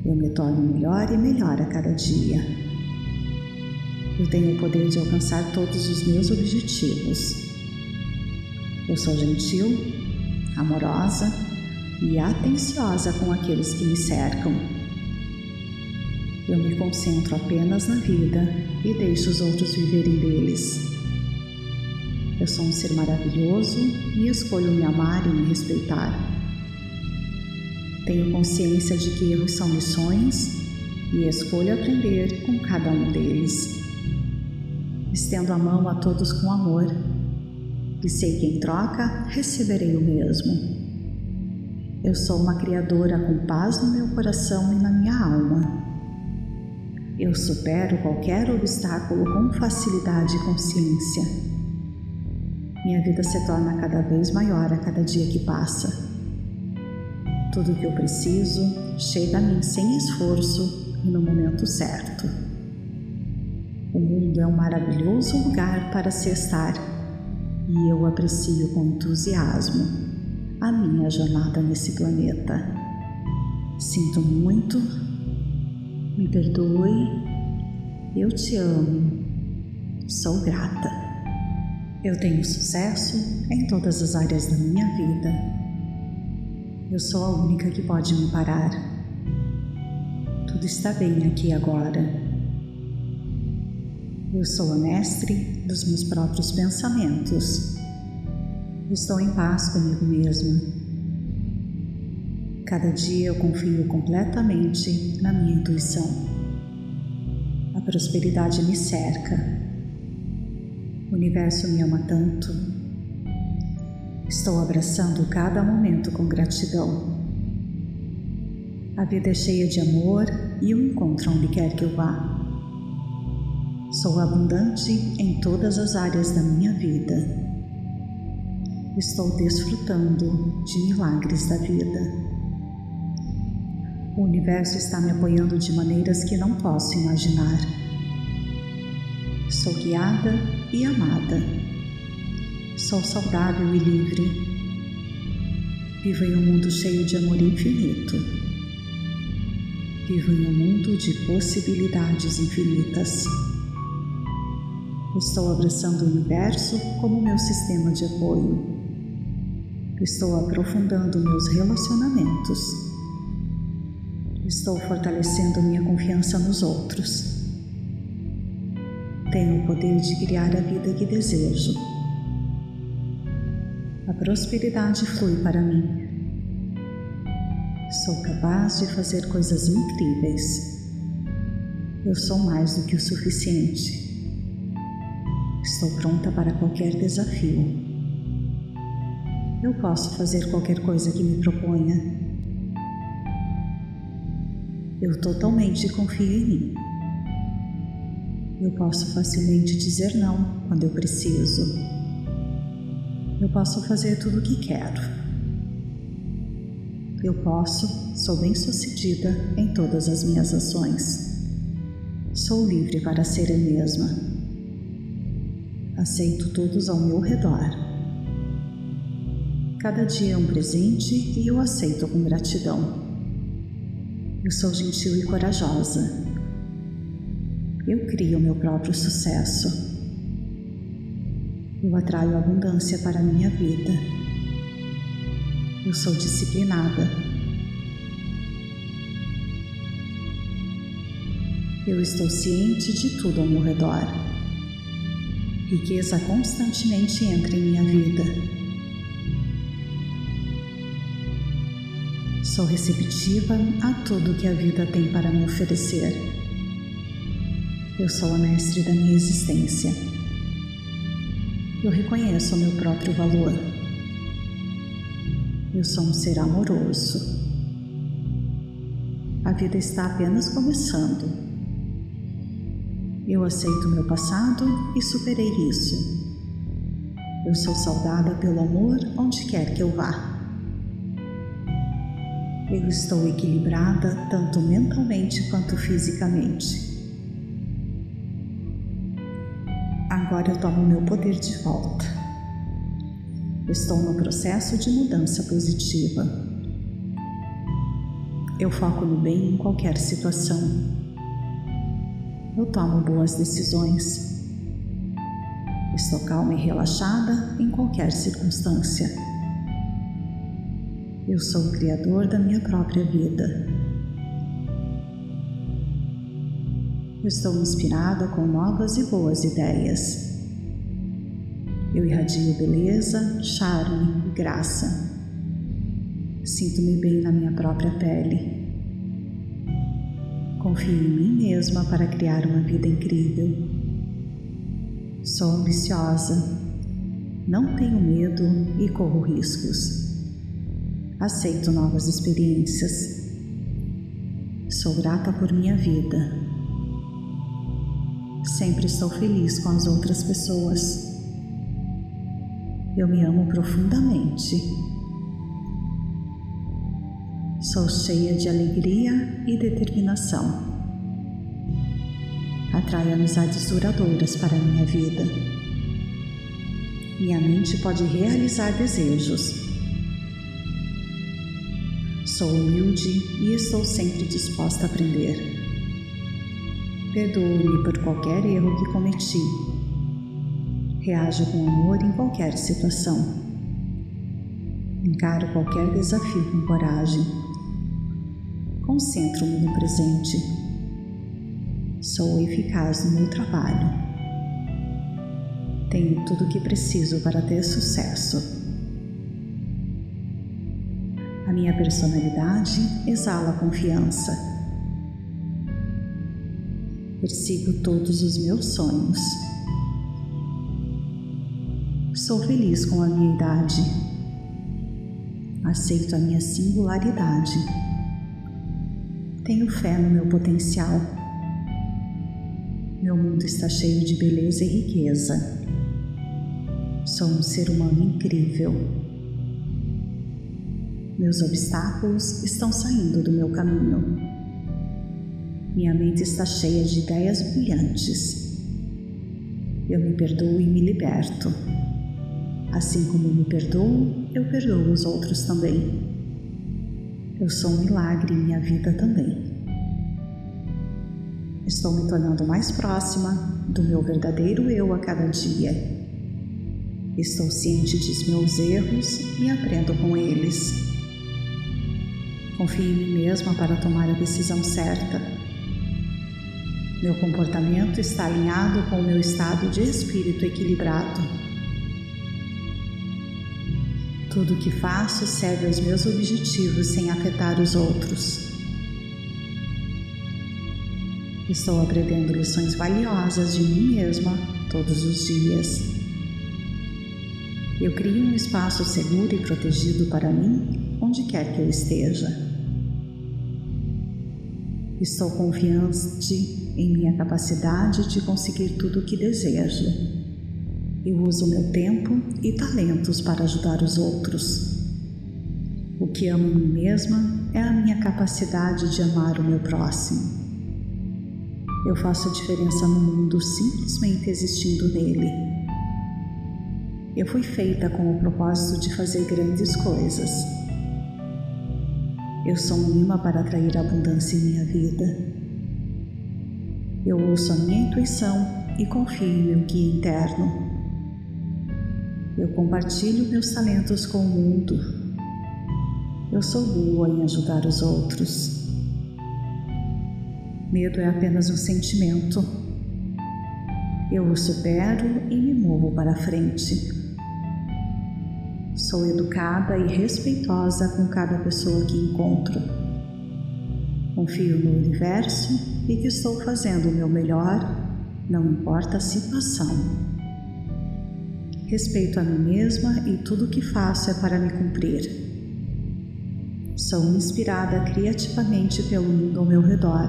Eu me torno melhor e melhor a cada dia. Eu tenho o poder de alcançar todos os meus objetivos. Eu sou gentil, amorosa e atenciosa com aqueles que me cercam. Eu me concentro apenas na vida e deixo os outros viverem deles. Eu sou um ser maravilhoso e escolho me amar e me respeitar. Tenho consciência de que erros são lições e escolho aprender com cada um deles. Estendo a mão a todos com amor e sei que em troca receberei o mesmo. Eu sou uma criadora com paz no meu coração e na minha alma. Eu supero qualquer obstáculo com facilidade e consciência. Minha vida se torna cada vez maior a cada dia que passa. Tudo o que eu preciso chega a mim sem esforço e no momento certo. O mundo é um maravilhoso lugar para se estar e eu aprecio com entusiasmo a minha jornada nesse planeta. Sinto muito me perdoe, eu te amo, sou grata. Eu tenho sucesso em todas as áreas da minha vida. Eu sou a única que pode me parar. Tudo está bem aqui agora. Eu sou a mestre dos meus próprios pensamentos. Estou em paz comigo mesma Cada dia eu confio completamente na minha intuição. A prosperidade me cerca. O universo me ama tanto. Estou abraçando cada momento com gratidão. A vida é cheia de amor e eu encontro onde quer que eu vá. Sou abundante em todas as áreas da minha vida. Estou desfrutando de milagres da vida. O universo está me apoiando de maneiras que não posso imaginar. Sou guiada e amada. Sou saudável e livre. Vivo em um mundo cheio de amor infinito. Vivo em um mundo de possibilidades infinitas. Estou abraçando o universo como meu sistema de apoio. Estou aprofundando meus relacionamentos. Estou fortalecendo minha confiança nos outros. Tenho o poder de criar a vida que desejo. A prosperidade flui para mim. Sou capaz de fazer coisas incríveis. Eu sou mais do que o suficiente. Estou pronta para qualquer desafio. Eu posso fazer qualquer coisa que me proponha. Eu totalmente confio em mim. Eu posso facilmente dizer não quando eu preciso. Eu posso fazer tudo o que quero. Eu posso, sou bem-sucedida em todas as minhas ações. Sou livre para ser eu mesma. Aceito todos ao meu redor. Cada dia é um presente e eu aceito com gratidão. Eu sou gentil e corajosa. Eu crio meu próprio sucesso. Eu atraio abundância para a minha vida. Eu sou disciplinada. Eu estou ciente de tudo ao meu redor. Riqueza constantemente entra em minha vida. Sou receptiva a tudo que a vida tem para me oferecer. Eu sou a mestre da minha existência. Eu reconheço o meu próprio valor. Eu sou um ser amoroso. A vida está apenas começando. Eu aceito meu passado e superei isso. Eu sou saudada pelo amor onde quer que eu vá. Eu estou equilibrada tanto mentalmente quanto fisicamente. Agora eu tomo meu poder de volta. Estou no processo de mudança positiva. Eu foco no bem em qualquer situação eu tomo boas decisões. Estou calma e relaxada em qualquer circunstância. Eu sou o criador da minha própria vida. Eu estou inspirada com novas e boas ideias. Eu irradio beleza, charme e graça. Sinto-me bem na minha própria pele. Confio em mim mesma para criar uma vida incrível. Sou ambiciosa, não tenho medo e corro riscos. Aceito novas experiências. Sou grata por minha vida. Sempre estou feliz com as outras pessoas. Eu me amo profundamente. Sou cheia de alegria e determinação. Atraio amizades duradouras para a minha vida. Minha mente pode realizar desejos. Sou humilde e estou sempre disposta a aprender. Perdoo-me por qualquer erro que cometi. Reajo com amor em qualquer situação. Encaro qualquer desafio com coragem Concentro-me no presente. Sou eficaz no meu trabalho. Tenho tudo o que preciso para ter sucesso. Minha personalidade exala confiança. Persigo todos os meus sonhos. Sou feliz com a minha idade. Aceito a minha singularidade. Tenho fé no meu potencial. Meu mundo está cheio de beleza e riqueza. Sou um ser humano incrível. Meus obstáculos estão saindo do meu caminho. Minha mente está cheia de ideias brilhantes. Eu me perdoo e me liberto. Assim como me perdoo eu perdoo os outros também. Eu sou um milagre em minha vida também. Estou me tornando mais próxima do meu verdadeiro eu a cada dia. Estou ciente dos meus erros e aprendo com eles. Confio em mim mesma para tomar a decisão certa. Meu comportamento está alinhado com o meu estado de espírito equilibrado. Tudo o que faço serve aos meus objetivos sem afetar os outros. Estou aprendendo lições valiosas de mim mesma todos os dias. Eu crio um espaço seguro e protegido para mim onde quer que eu esteja. Estou confiante em minha capacidade de conseguir tudo o que desejo. Eu uso meu tempo e talentos para ajudar os outros. O que amo em mim mesma é a minha capacidade de amar o meu próximo. Eu faço a diferença no mundo simplesmente existindo nele. Eu fui feita com o propósito de fazer grandes coisas. Eu sou um imã para atrair abundância em minha vida. Eu ouço a minha intuição e confio em meu guia interno. Eu compartilho meus talentos com o mundo. Eu sou boa em ajudar os outros. Medo é apenas um sentimento. Eu o supero e me movo para frente. Sou educada e respeitosa com cada pessoa que encontro. Confio no universo e que estou fazendo o meu melhor, não importa a situação. Respeito a mim mesma e tudo o que faço é para me cumprir. Sou inspirada criativamente pelo mundo ao meu redor.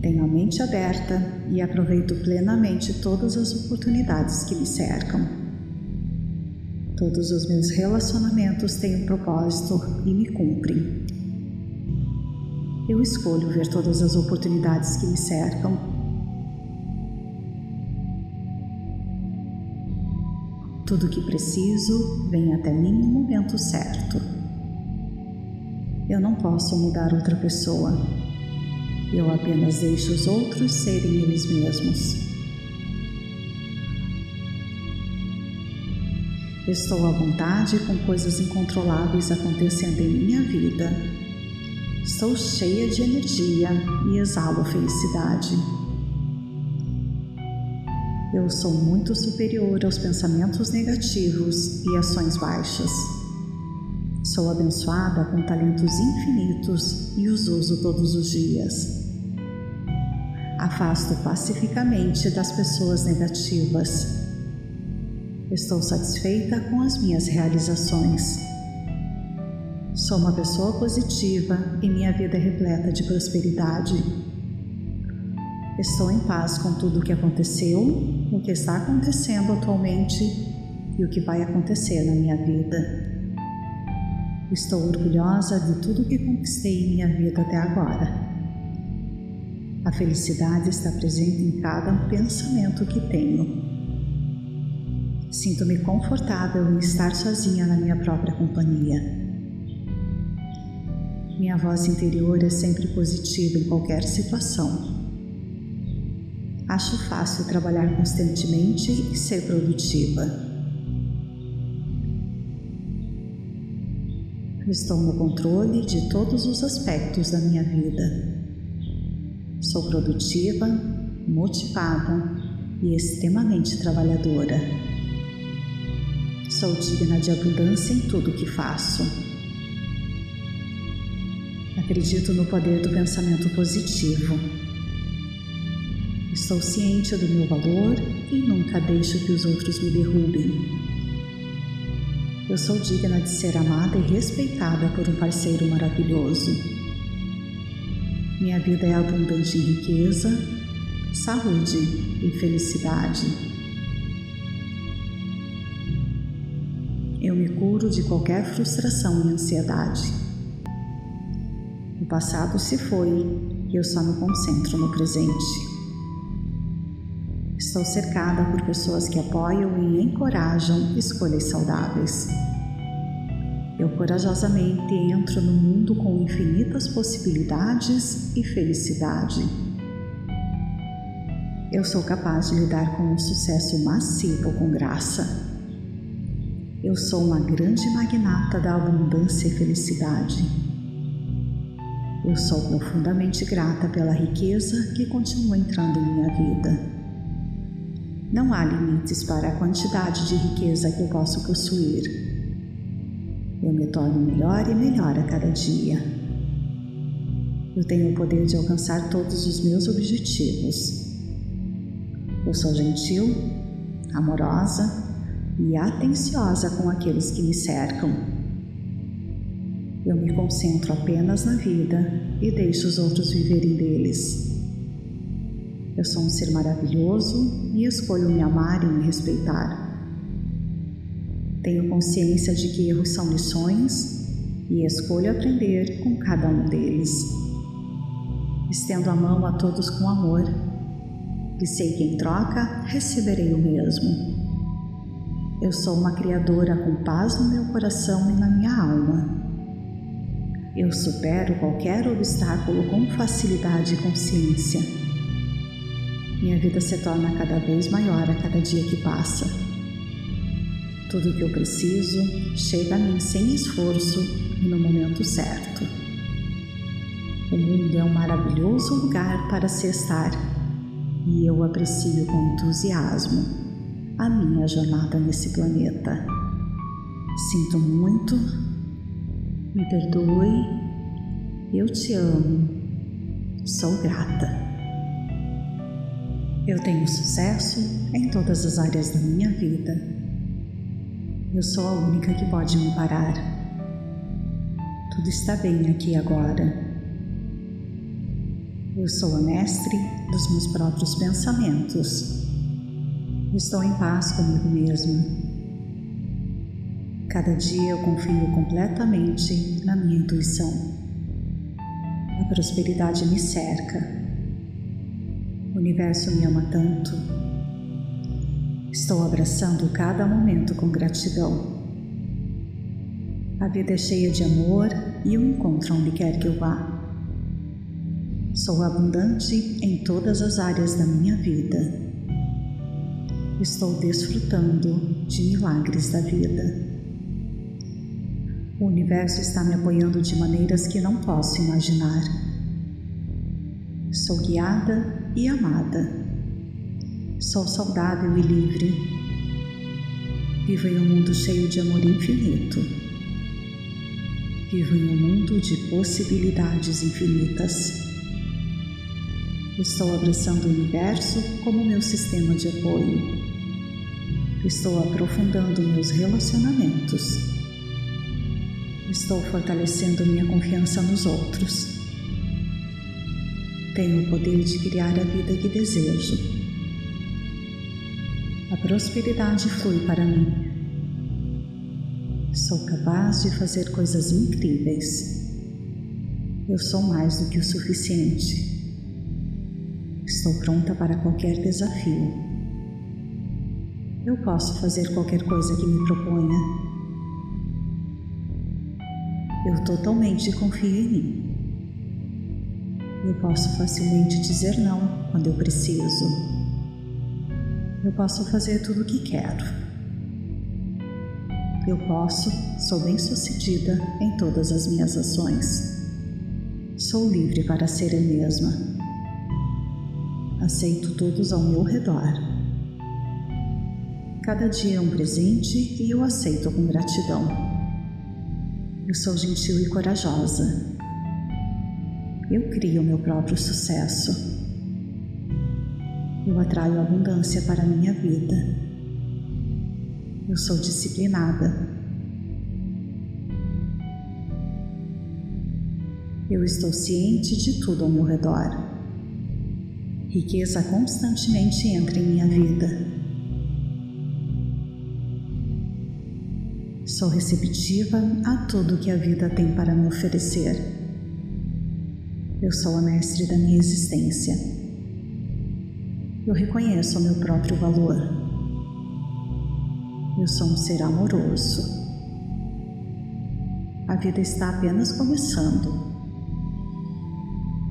Tenho a mente aberta e aproveito plenamente todas as oportunidades que me cercam. Todos os meus relacionamentos têm um propósito e me cumprem. Eu escolho ver todas as oportunidades que me cercam Tudo o que preciso vem até mim no momento certo. Eu não posso mudar outra pessoa. Eu apenas deixo os outros serem eles mesmos. Estou à vontade com coisas incontroláveis acontecendo em minha vida. Estou cheia de energia e exalo felicidade. Eu sou muito superior aos pensamentos negativos e ações baixas. Sou abençoada com talentos infinitos e os uso todos os dias. Afasto pacificamente das pessoas negativas. Estou satisfeita com as minhas realizações. Sou uma pessoa positiva e minha vida é repleta de prosperidade. Estou em paz com tudo o que aconteceu, o que está acontecendo atualmente e o que vai acontecer na minha vida. Estou orgulhosa de tudo que conquistei em minha vida até agora. A felicidade está presente em cada pensamento que tenho. Sinto-me confortável em estar sozinha na minha própria companhia. Minha voz interior é sempre positiva em qualquer situação. Acho fácil trabalhar constantemente e ser produtiva. Estou no controle de todos os aspectos da minha vida. Sou produtiva, motivada e extremamente trabalhadora. Sou digna de abundância em tudo o que faço. Acredito no poder do pensamento positivo Estou ciente do meu valor e nunca deixo que os outros me derrubem. Eu sou digna de ser amada e respeitada por um parceiro maravilhoso. Minha vida é abundante em riqueza, saúde e felicidade. Eu me curo de qualquer frustração e ansiedade. O passado se foi e eu só me concentro no presente. Estou cercada por pessoas que apoiam e encorajam escolhas saudáveis. Eu corajosamente entro no mundo com infinitas possibilidades e felicidade. Eu sou capaz de lidar com um sucesso massivo com graça. Eu sou uma grande magnata da abundância e felicidade. Eu sou profundamente grata pela riqueza que continua entrando em minha vida. Não há limites para a quantidade de riqueza que eu posso possuir. Eu me torno melhor e melhor a cada dia. Eu tenho o poder de alcançar todos os meus objetivos. Eu sou gentil, amorosa, e atenciosa com aqueles que me cercam. Eu me concentro apenas na vida e deixo os outros viverem deles. Eu sou um ser maravilhoso e escolho me amar e me respeitar. Tenho consciência de que erros são lições e escolho aprender com cada um deles. Estendo a mão a todos com amor e sei que em troca receberei o mesmo. Eu sou uma criadora com paz no meu coração e na minha alma. Eu supero qualquer obstáculo com facilidade e consciência. Minha vida se torna cada vez maior a cada dia que passa. Tudo o que eu preciso chega a mim sem esforço e no momento certo. O mundo é um maravilhoso lugar para se estar e eu aprecio com entusiasmo a minha jornada nesse planeta. Sinto muito, me perdoe, eu te amo, sou grata. Eu tenho sucesso em todas as áreas da minha vida. Eu sou a única que pode me parar. Tudo está bem aqui agora. Eu sou a mestre dos meus próprios pensamentos Estou em paz comigo mesma. Cada dia eu confio completamente na minha intuição. A prosperidade me cerca. O universo me ama tanto. Estou abraçando cada momento com gratidão. A vida é cheia de amor e eu encontro onde quer que eu vá. Sou abundante em todas as áreas da minha vida estou desfrutando de milagres da vida. O universo está me apoiando de maneiras que não posso imaginar. Sou guiada e amada. Sou saudável e livre. Vivo em um mundo cheio de amor infinito. Vivo em um mundo de possibilidades infinitas. Estou abraçando o universo como meu sistema de apoio. Estou aprofundando meus relacionamentos. Estou fortalecendo minha confiança nos outros. Tenho o poder de criar a vida que desejo. A prosperidade flui para mim. Sou capaz de fazer coisas incríveis. Eu sou mais do que o suficiente. Estou pronta para qualquer desafio. Eu posso fazer qualquer coisa que me proponha. Eu totalmente confio em mim. Eu posso facilmente dizer não quando eu preciso. Eu posso fazer tudo o que quero. Eu posso, sou bem-sucedida em todas as minhas ações. Sou livre para ser eu mesma. Aceito todos ao meu redor. Cada dia é um presente e eu aceito com gratidão. Eu sou gentil e corajosa. Eu crio meu próprio sucesso. Eu atraio abundância para a minha vida. Eu sou disciplinada. Eu estou ciente de tudo ao meu redor. Riqueza constantemente entra em minha vida. Sou receptiva a tudo que a vida tem para me oferecer. Eu sou a mestre da minha existência. Eu reconheço o meu próprio valor. Eu sou um ser amoroso. A vida está apenas começando.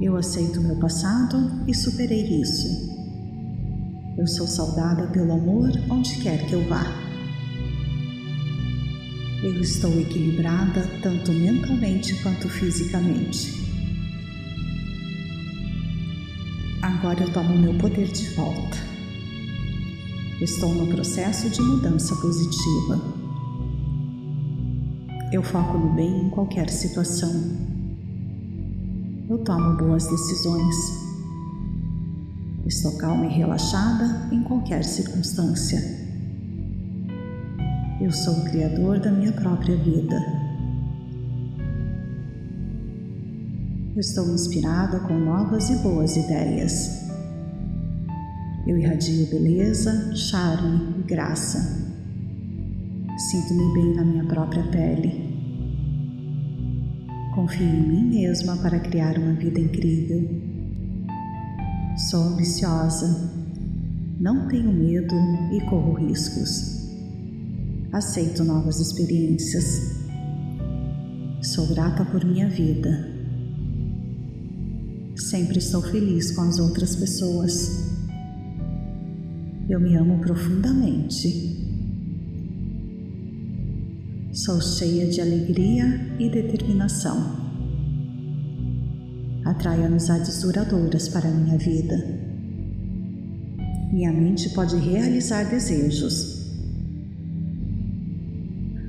Eu aceito meu passado e superei isso. Eu sou saudada pelo amor onde quer que eu vá. Eu estou equilibrada tanto mentalmente quanto fisicamente. Agora eu tomo meu poder de volta. Estou no processo de mudança positiva. Eu foco no bem em qualquer situação. Eu tomo boas decisões. Estou calma e relaxada em qualquer circunstância. Eu sou o criador da minha própria vida. estou inspirada com novas e boas ideias. Eu irradio beleza, charme e graça. Sinto-me bem na minha própria pele. Confio em mim mesma para criar uma vida incrível. Sou ambiciosa, não tenho medo e corro riscos. Aceito novas experiências. Sou grata por minha vida Sempre estou feliz com as outras pessoas. Eu me amo profundamente. Sou cheia de alegria e determinação. Atraio amizades duradouras para a minha vida. Minha mente pode realizar desejos.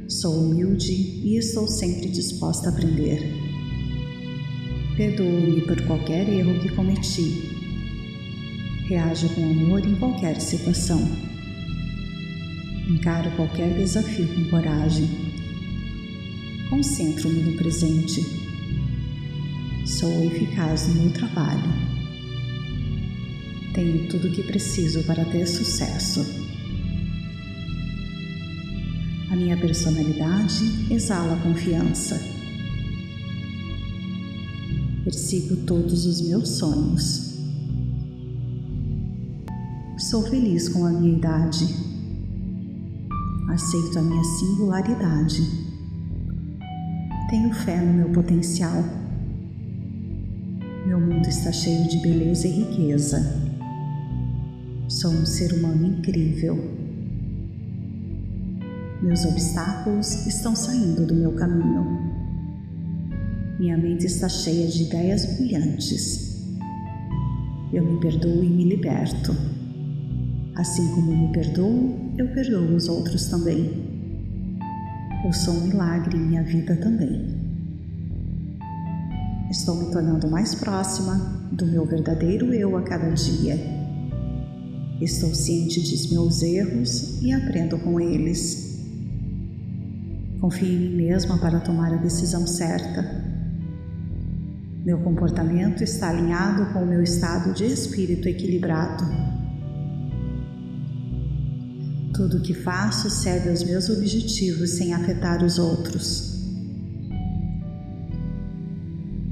Sou humilde e estou sempre disposta a aprender. Perdoo-me por qualquer erro que cometi. Reajo com amor em qualquer situação. Encaro qualquer desafio com coragem. Concentro-me no presente. Sou eficaz no meu trabalho. Tenho tudo o que preciso para ter sucesso. A minha personalidade exala confiança Persigo todos os meus sonhos. Sou feliz com a minha idade. Aceito a minha singularidade. Tenho fé no meu potencial. Meu mundo está cheio de beleza e riqueza. Sou um ser humano incrível. Meus obstáculos estão saindo do meu caminho. Minha mente está cheia de ideias brilhantes. Eu me perdoo e me liberto. Assim como me perdoo, eu perdoo os outros também. Eu sou um milagre em minha vida também. Estou me tornando mais próxima do meu verdadeiro eu a cada dia. Estou ciente de meus erros e aprendo com eles. Confio em mim mesma para tomar a decisão certa meu comportamento está alinhado com o meu estado de espírito equilibrado. Tudo o que faço serve aos meus objetivos sem afetar os outros.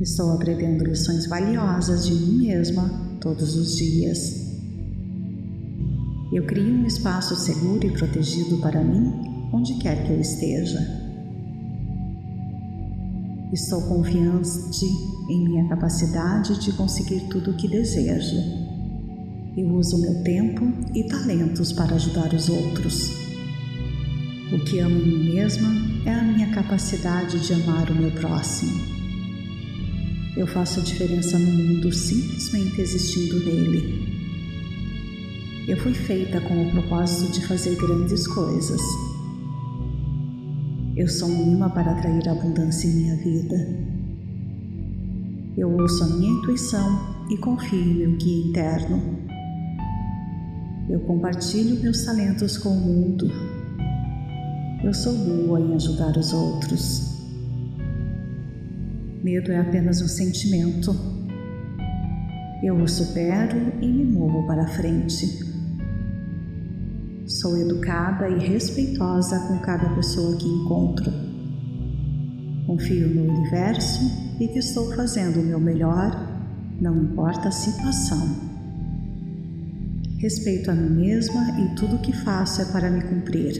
Estou aprendendo lições valiosas de mim mesma todos os dias. Eu crio um espaço seguro e protegido para mim onde quer que eu esteja. Estou confiante em minha capacidade de conseguir tudo o que desejo. Eu uso meu tempo e talentos para ajudar os outros. O que amo em mim mesma é a minha capacidade de amar o meu próximo. Eu faço a diferença no mundo simplesmente existindo nele. Eu fui feita com o propósito de fazer grandes coisas eu sou um imã para atrair abundância em minha vida. Eu ouço a minha intuição e confio em meu guia interno. Eu compartilho meus talentos com o mundo. Eu sou boa em ajudar os outros. Medo é apenas um sentimento. Eu o supero e me movo para frente. Sou educada e respeitosa com cada pessoa que encontro. Confio no universo e que estou fazendo o meu melhor, não importa a situação. Respeito a mim mesma e tudo o que faço é para me cumprir.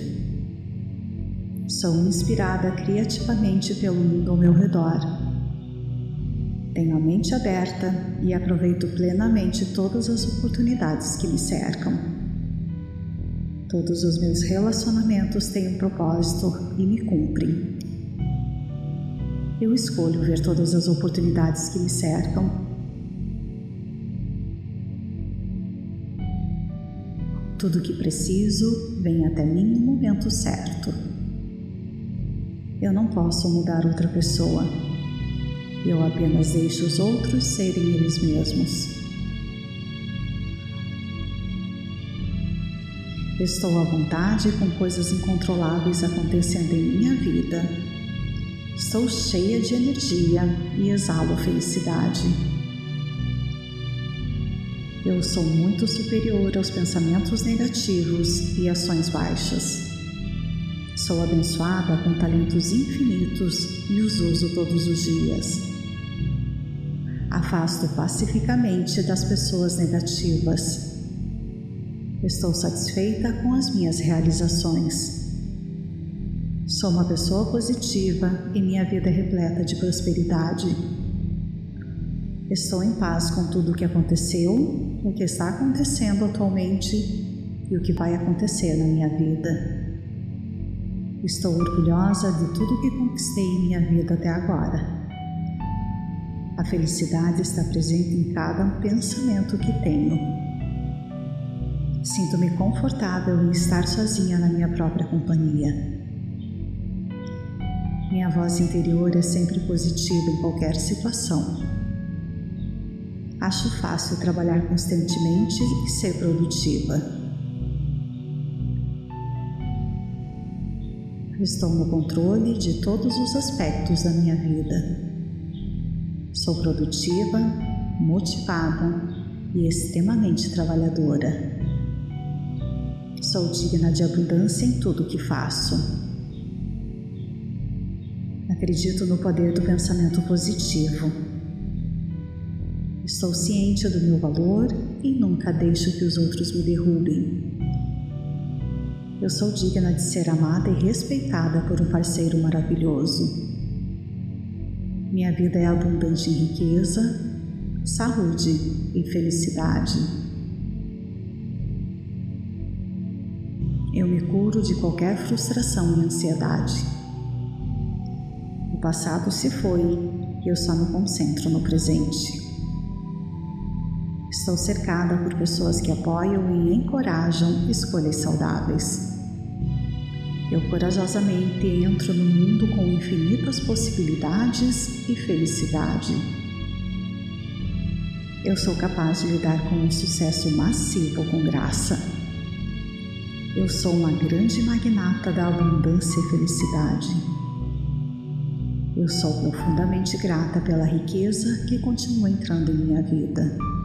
Sou inspirada criativamente pelo mundo ao meu redor. Tenho a mente aberta e aproveito plenamente todas as oportunidades que me cercam. Todos os meus relacionamentos têm um propósito e me cumprem. Eu escolho ver todas as oportunidades que me cercam. Tudo o que preciso vem até mim no momento certo. Eu não posso mudar outra pessoa. Eu apenas deixo os outros serem eles mesmos. Estou à vontade com coisas incontroláveis acontecendo em minha vida Estou cheia de energia e exalo felicidade. Eu sou muito superior aos pensamentos negativos e ações baixas. Sou abençoada com talentos infinitos e os uso todos os dias. Afasto pacificamente das pessoas negativas. Estou satisfeita com as minhas realizações. Sou uma pessoa positiva e minha vida é repleta de prosperidade. Estou em paz com tudo o que aconteceu, o que está acontecendo atualmente e o que vai acontecer na minha vida. Estou orgulhosa de tudo que conquistei em minha vida até agora. A felicidade está presente em cada pensamento que tenho. Sinto-me confortável em estar sozinha na minha própria companhia. Minha voz interior é sempre positiva em qualquer situação. Acho fácil trabalhar constantemente e ser produtiva. Estou no controle de todos os aspectos da minha vida. Sou produtiva, motivada e extremamente trabalhadora. Sou digna de abundância em tudo que faço. Acredito no poder do pensamento positivo. Estou ciente do meu valor e nunca deixo que os outros me derrubem. Eu sou digna de ser amada e respeitada por um parceiro maravilhoso. Minha vida é abundante em riqueza, saúde e felicidade. Eu me curo de qualquer frustração e ansiedade passado se foi e eu só me concentro no presente. Estou cercada por pessoas que apoiam e encorajam escolhas saudáveis. Eu corajosamente entro no mundo com infinitas possibilidades e felicidade. Eu sou capaz de lidar com um sucesso massivo com graça. Eu sou uma grande magnata da abundância e felicidade. Eu sou profundamente grata pela riqueza que continua entrando em minha vida.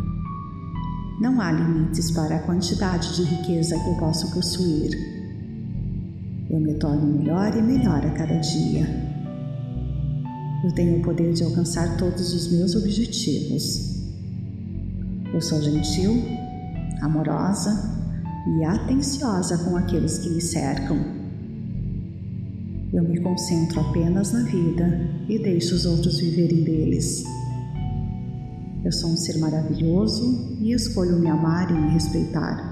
Não há limites para a quantidade de riqueza que eu posso possuir. Eu me torno melhor e melhor a cada dia. Eu tenho o poder de alcançar todos os meus objetivos. Eu sou gentil, amorosa e atenciosa com aqueles que me cercam. Eu me concentro apenas na vida e deixo os outros viverem deles. Eu sou um ser maravilhoso e escolho me amar e me respeitar.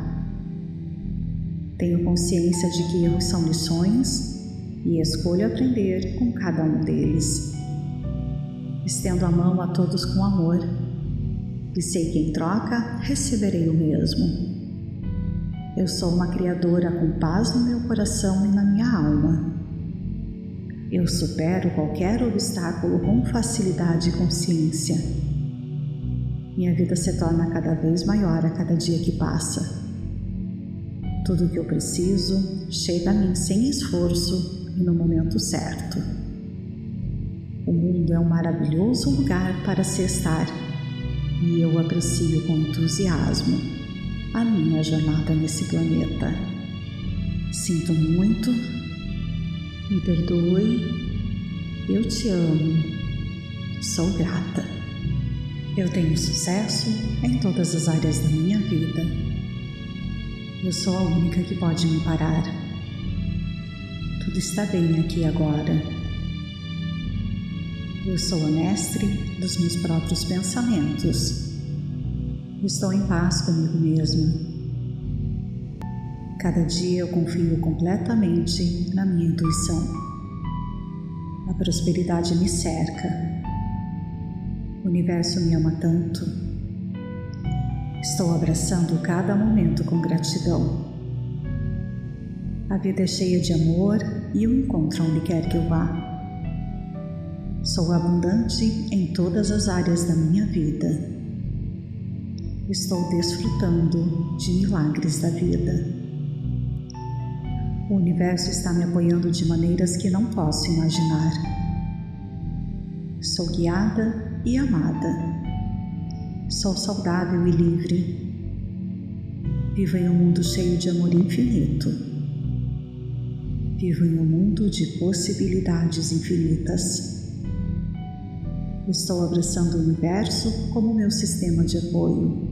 Tenho consciência de que erros são lições e escolho aprender com cada um deles. Estendo a mão a todos com amor e sei que em troca receberei o mesmo. Eu sou uma criadora com paz no meu coração e na minha alma. Eu supero qualquer obstáculo com facilidade e consciência. Minha vida se torna cada vez maior a cada dia que passa. Tudo o que eu preciso chega a mim sem esforço e no momento certo. O mundo é um maravilhoso lugar para se estar e eu aprecio com entusiasmo a minha jornada nesse planeta. Sinto muito me perdoe, eu te amo, sou grata. Eu tenho sucesso em todas as áreas da minha vida. Eu sou a única que pode me parar. Tudo está bem aqui agora. Eu sou a mestre dos meus próprios pensamentos. Estou em paz comigo mesma. Cada dia eu confio completamente na minha intuição. A prosperidade me cerca. O universo me ama tanto. Estou abraçando cada momento com gratidão. A vida é cheia de amor e eu encontro onde quer que eu vá. Sou abundante em todas as áreas da minha vida. Estou desfrutando de milagres da vida. O universo está me apoiando de maneiras que não posso imaginar. Sou guiada e amada. Sou saudável e livre. Vivo em um mundo cheio de amor infinito Vivo em um mundo de possibilidades infinitas. Estou abraçando o universo como meu sistema de apoio.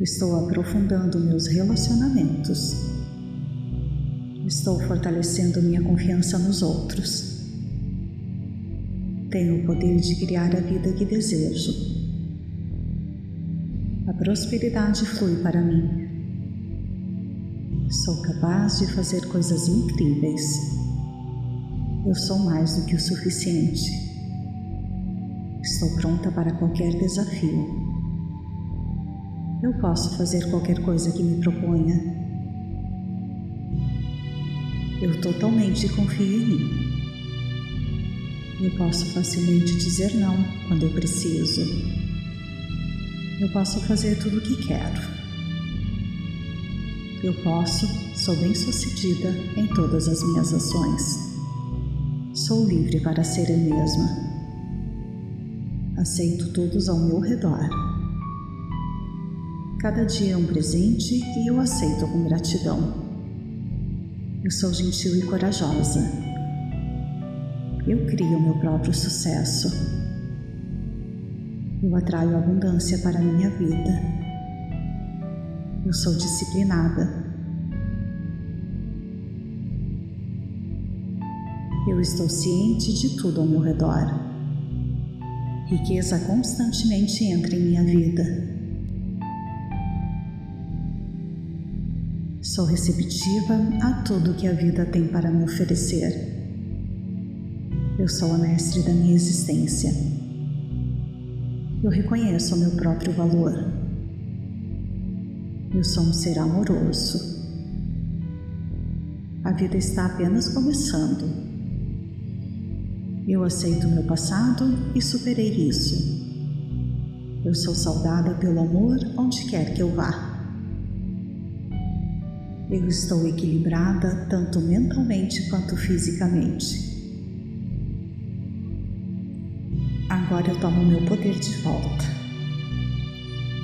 Estou aprofundando meus relacionamentos. Estou fortalecendo minha confiança nos outros. Tenho o poder de criar a vida que desejo. A prosperidade flui para mim. Sou capaz de fazer coisas incríveis. Eu sou mais do que o suficiente. Estou pronta para qualquer desafio. Eu posso fazer qualquer coisa que me proponha. Eu totalmente confio em mim. Eu posso facilmente dizer não quando eu preciso. Eu posso fazer tudo o que quero. Eu posso, sou bem-sucedida em todas as minhas ações. Sou livre para ser eu mesma. Aceito todos ao meu redor. Cada dia é um presente e eu aceito com gratidão. Eu sou gentil e corajosa. Eu crio meu próprio sucesso. Eu atraio abundância para a minha vida. Eu sou disciplinada. Eu estou ciente de tudo ao meu redor. Riqueza constantemente entra em minha vida. Sou receptiva a tudo que a vida tem para me oferecer. Eu sou a mestre da minha existência. Eu reconheço o meu próprio valor. Eu sou um ser amoroso. A vida está apenas começando. Eu aceito meu passado e superei isso. Eu sou saudada pelo amor onde quer que eu vá. Eu estou equilibrada tanto mentalmente quanto fisicamente. Agora eu tomo meu poder de volta.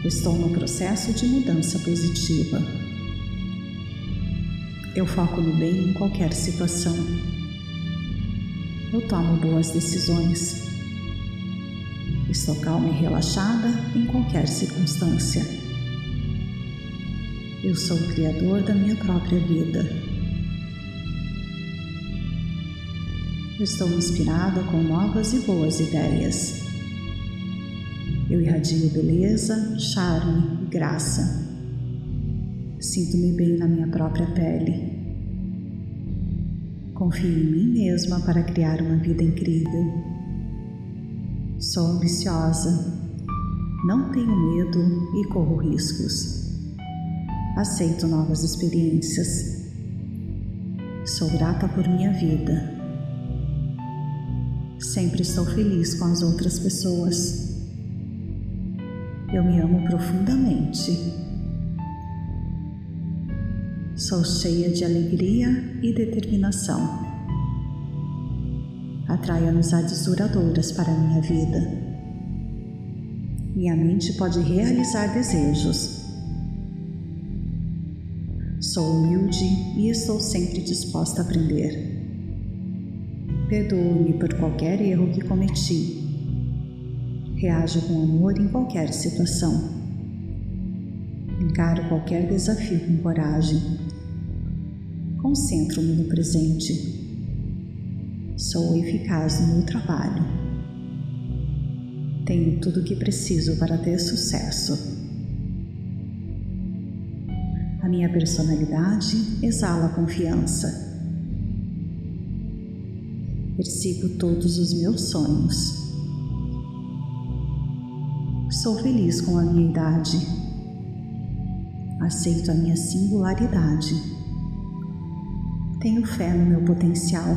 Estou no processo de mudança positiva. Eu foco no bem em qualquer situação. Eu tomo boas decisões. Estou calma e relaxada em qualquer circunstância. Eu sou o criador da minha própria vida. Estou inspirada com novas e boas ideias. Eu irradio beleza, charme e graça. Sinto-me bem na minha própria pele. Confio em mim mesma para criar uma vida incrível. Sou ambiciosa, não tenho medo e corro riscos. Aceito novas experiências. Sou grata por minha vida. Sempre estou feliz com as outras pessoas. Eu me amo profundamente. Sou cheia de alegria e determinação. Atraio amizades duradouras para a minha vida. Minha mente pode realizar desejos. Sou humilde e estou sempre disposta a aprender. Perdoo-me por qualquer erro que cometi Reaja com amor em qualquer situação. Encaro qualquer desafio com coragem. Concentro-me no presente. Sou eficaz no meu trabalho. Tenho tudo o que preciso para ter sucesso. A minha personalidade exala confiança. Persigo todos os meus sonhos. Sou feliz com a minha idade. Aceito a minha singularidade. Tenho fé no meu potencial.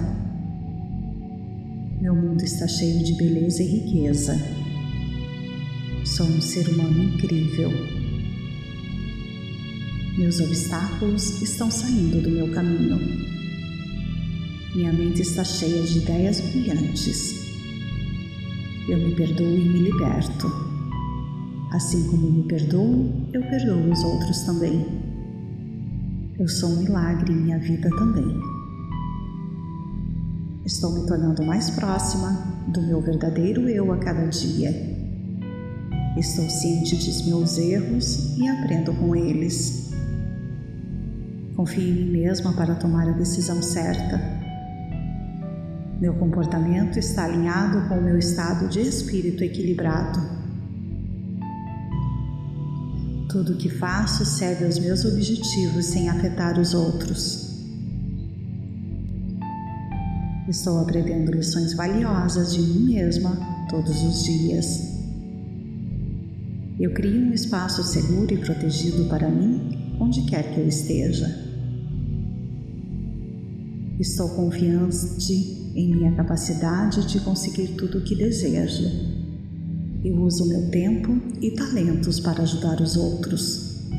Meu mundo está cheio de beleza e riqueza. Sou um ser humano incrível. Meus obstáculos estão saindo do meu caminho. Minha mente está cheia de ideias brilhantes. Eu me perdoo e me liberto. Assim como me perdoo, eu perdoo os outros também. Eu sou um milagre em minha vida também. Estou me tornando mais próxima do meu verdadeiro eu a cada dia. Estou ciente de meus erros e aprendo com eles. Confio em mim mesma para tomar a decisão certa. Meu comportamento está alinhado com o meu estado de espírito equilibrado. Tudo o que faço serve aos meus objetivos sem afetar os outros. Estou aprendendo lições valiosas de mim mesma todos os dias. Eu crio um espaço seguro e protegido para mim onde quer que eu esteja. Estou confiante em minha capacidade de conseguir tudo o que desejo. Eu uso meu tempo e talentos para ajudar os outros.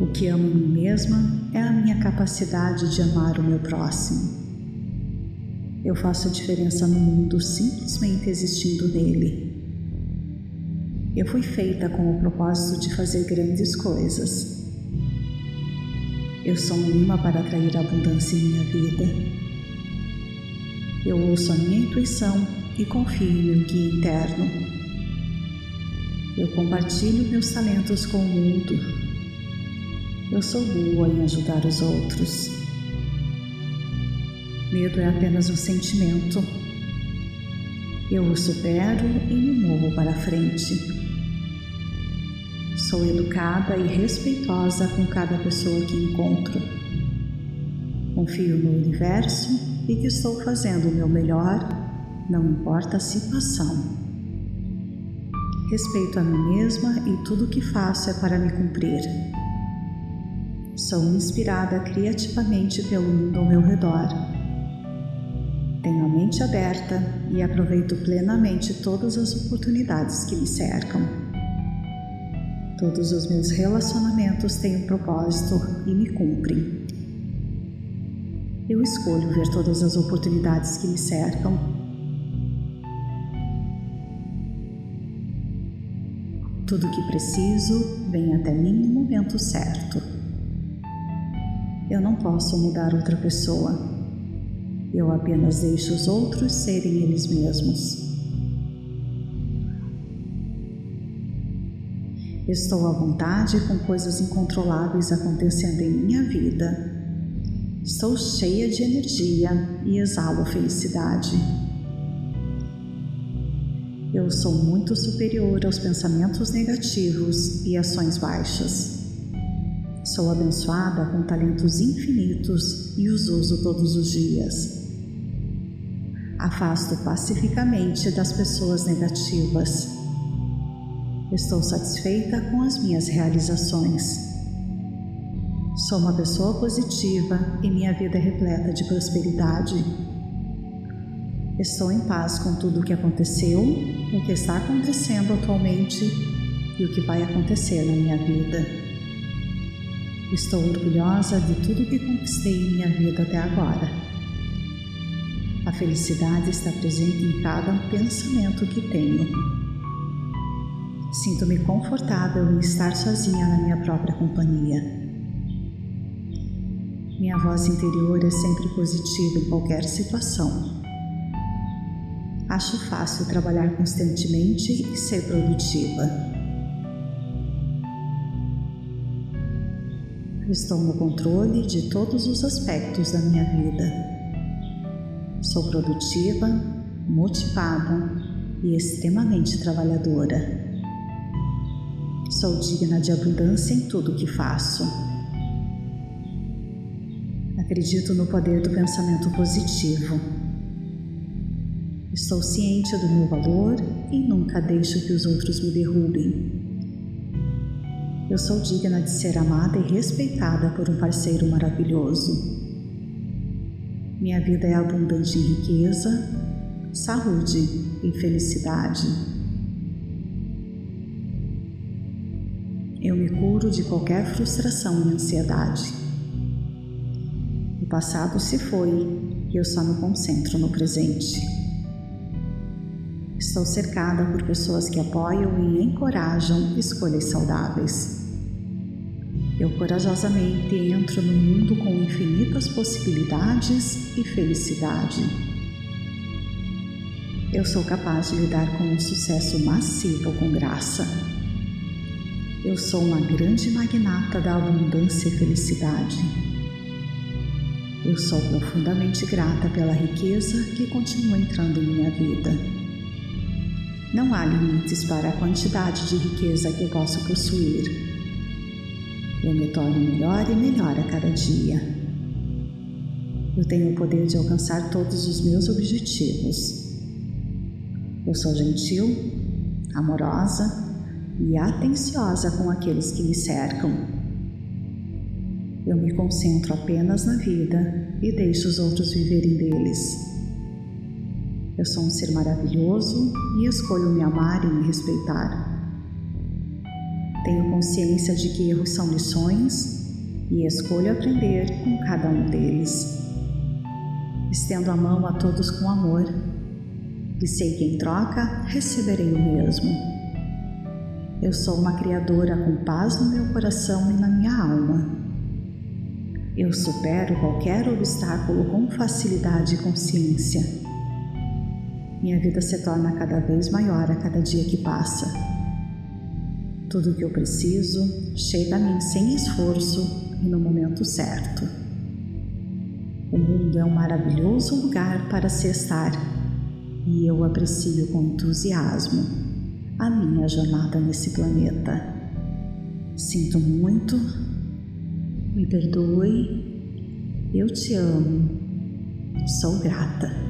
O que amo em mim mesma é a minha capacidade de amar o meu próximo. Eu faço a diferença no mundo simplesmente existindo nele. Eu fui feita com o propósito de fazer grandes coisas. Eu sou um imã para atrair abundância em minha vida. Eu ouço a minha intuição e confio meu guia interno. Eu compartilho meus talentos com o mundo. Eu sou boa em ajudar os outros. Medo é apenas um sentimento. Eu o supero e me movo para frente. Sou educada e respeitosa com cada pessoa que encontro. Confio no universo e que estou fazendo o meu melhor, não importa a situação. Respeito a mim mesma e tudo o que faço é para me cumprir. Sou inspirada criativamente pelo mundo ao meu redor. Tenho a mente aberta e aproveito plenamente todas as oportunidades que me cercam. Todos os meus relacionamentos têm um propósito e me cumprem. Eu escolho ver todas as oportunidades que me cercam Tudo o que preciso vem até mim no momento certo. Eu não posso mudar outra pessoa. Eu apenas deixo os outros serem eles mesmos. Estou à vontade com coisas incontroláveis acontecendo em minha vida. Estou cheia de energia e exalo felicidade. Eu sou muito superior aos pensamentos negativos e ações baixas. Sou abençoada com talentos infinitos e os uso todos os dias. Afasto pacificamente das pessoas negativas. Estou satisfeita com as minhas realizações. Sou uma pessoa positiva e minha vida é repleta de prosperidade. Estou em paz com tudo o que aconteceu, o que está acontecendo atualmente e o que vai acontecer na minha vida. Estou orgulhosa de tudo que conquistei em minha vida até agora. A felicidade está presente em cada pensamento que tenho. Sinto-me confortável em estar sozinha na minha própria companhia. Minha voz interior é sempre positiva em qualquer situação. Acho fácil trabalhar constantemente e ser produtiva. Estou no controle de todos os aspectos da minha vida. Sou produtiva, motivada e extremamente trabalhadora. Sou digna de abundância em tudo o que faço. Acredito no poder do pensamento positivo. Estou ciente do meu valor e nunca deixo que os outros me derrubem. Eu sou digna de ser amada e respeitada por um parceiro maravilhoso. Minha vida é abundante em riqueza, saúde e felicidade. Eu me curo de qualquer frustração e ansiedade. Passado se foi e eu só me concentro no presente. Estou cercada por pessoas que apoiam e encorajam escolhas saudáveis. Eu corajosamente entro no mundo com infinitas possibilidades e felicidade. Eu sou capaz de lidar com um sucesso massivo com graça. Eu sou uma grande magnata da abundância e felicidade. Eu sou profundamente grata pela riqueza que continua entrando em minha vida. Não há limites para a quantidade de riqueza que posso possuir eu me torno melhor e melhor a cada dia. Eu tenho o poder de alcançar todos os meus objetivos. Eu sou gentil, amorosa e atenciosa com aqueles que me cercam. Eu me concentro apenas na vida e deixo os outros viverem deles. Eu sou um ser maravilhoso e escolho me amar e me respeitar. Tenho consciência de que erros são lições e escolho aprender com cada um deles. Estendo a mão a todos com amor e sei que em troca receberei o mesmo. Eu sou uma criadora com paz no meu coração e na minha alma. Eu supero qualquer obstáculo com facilidade e consciência. Minha vida se torna cada vez maior a cada dia que passa. Tudo o que eu preciso chega a mim sem esforço e no momento certo. O mundo é um maravilhoso lugar para se estar e eu aprecio com entusiasmo a minha jornada nesse planeta. Sinto muito, me perdoe, eu te amo, sou grata.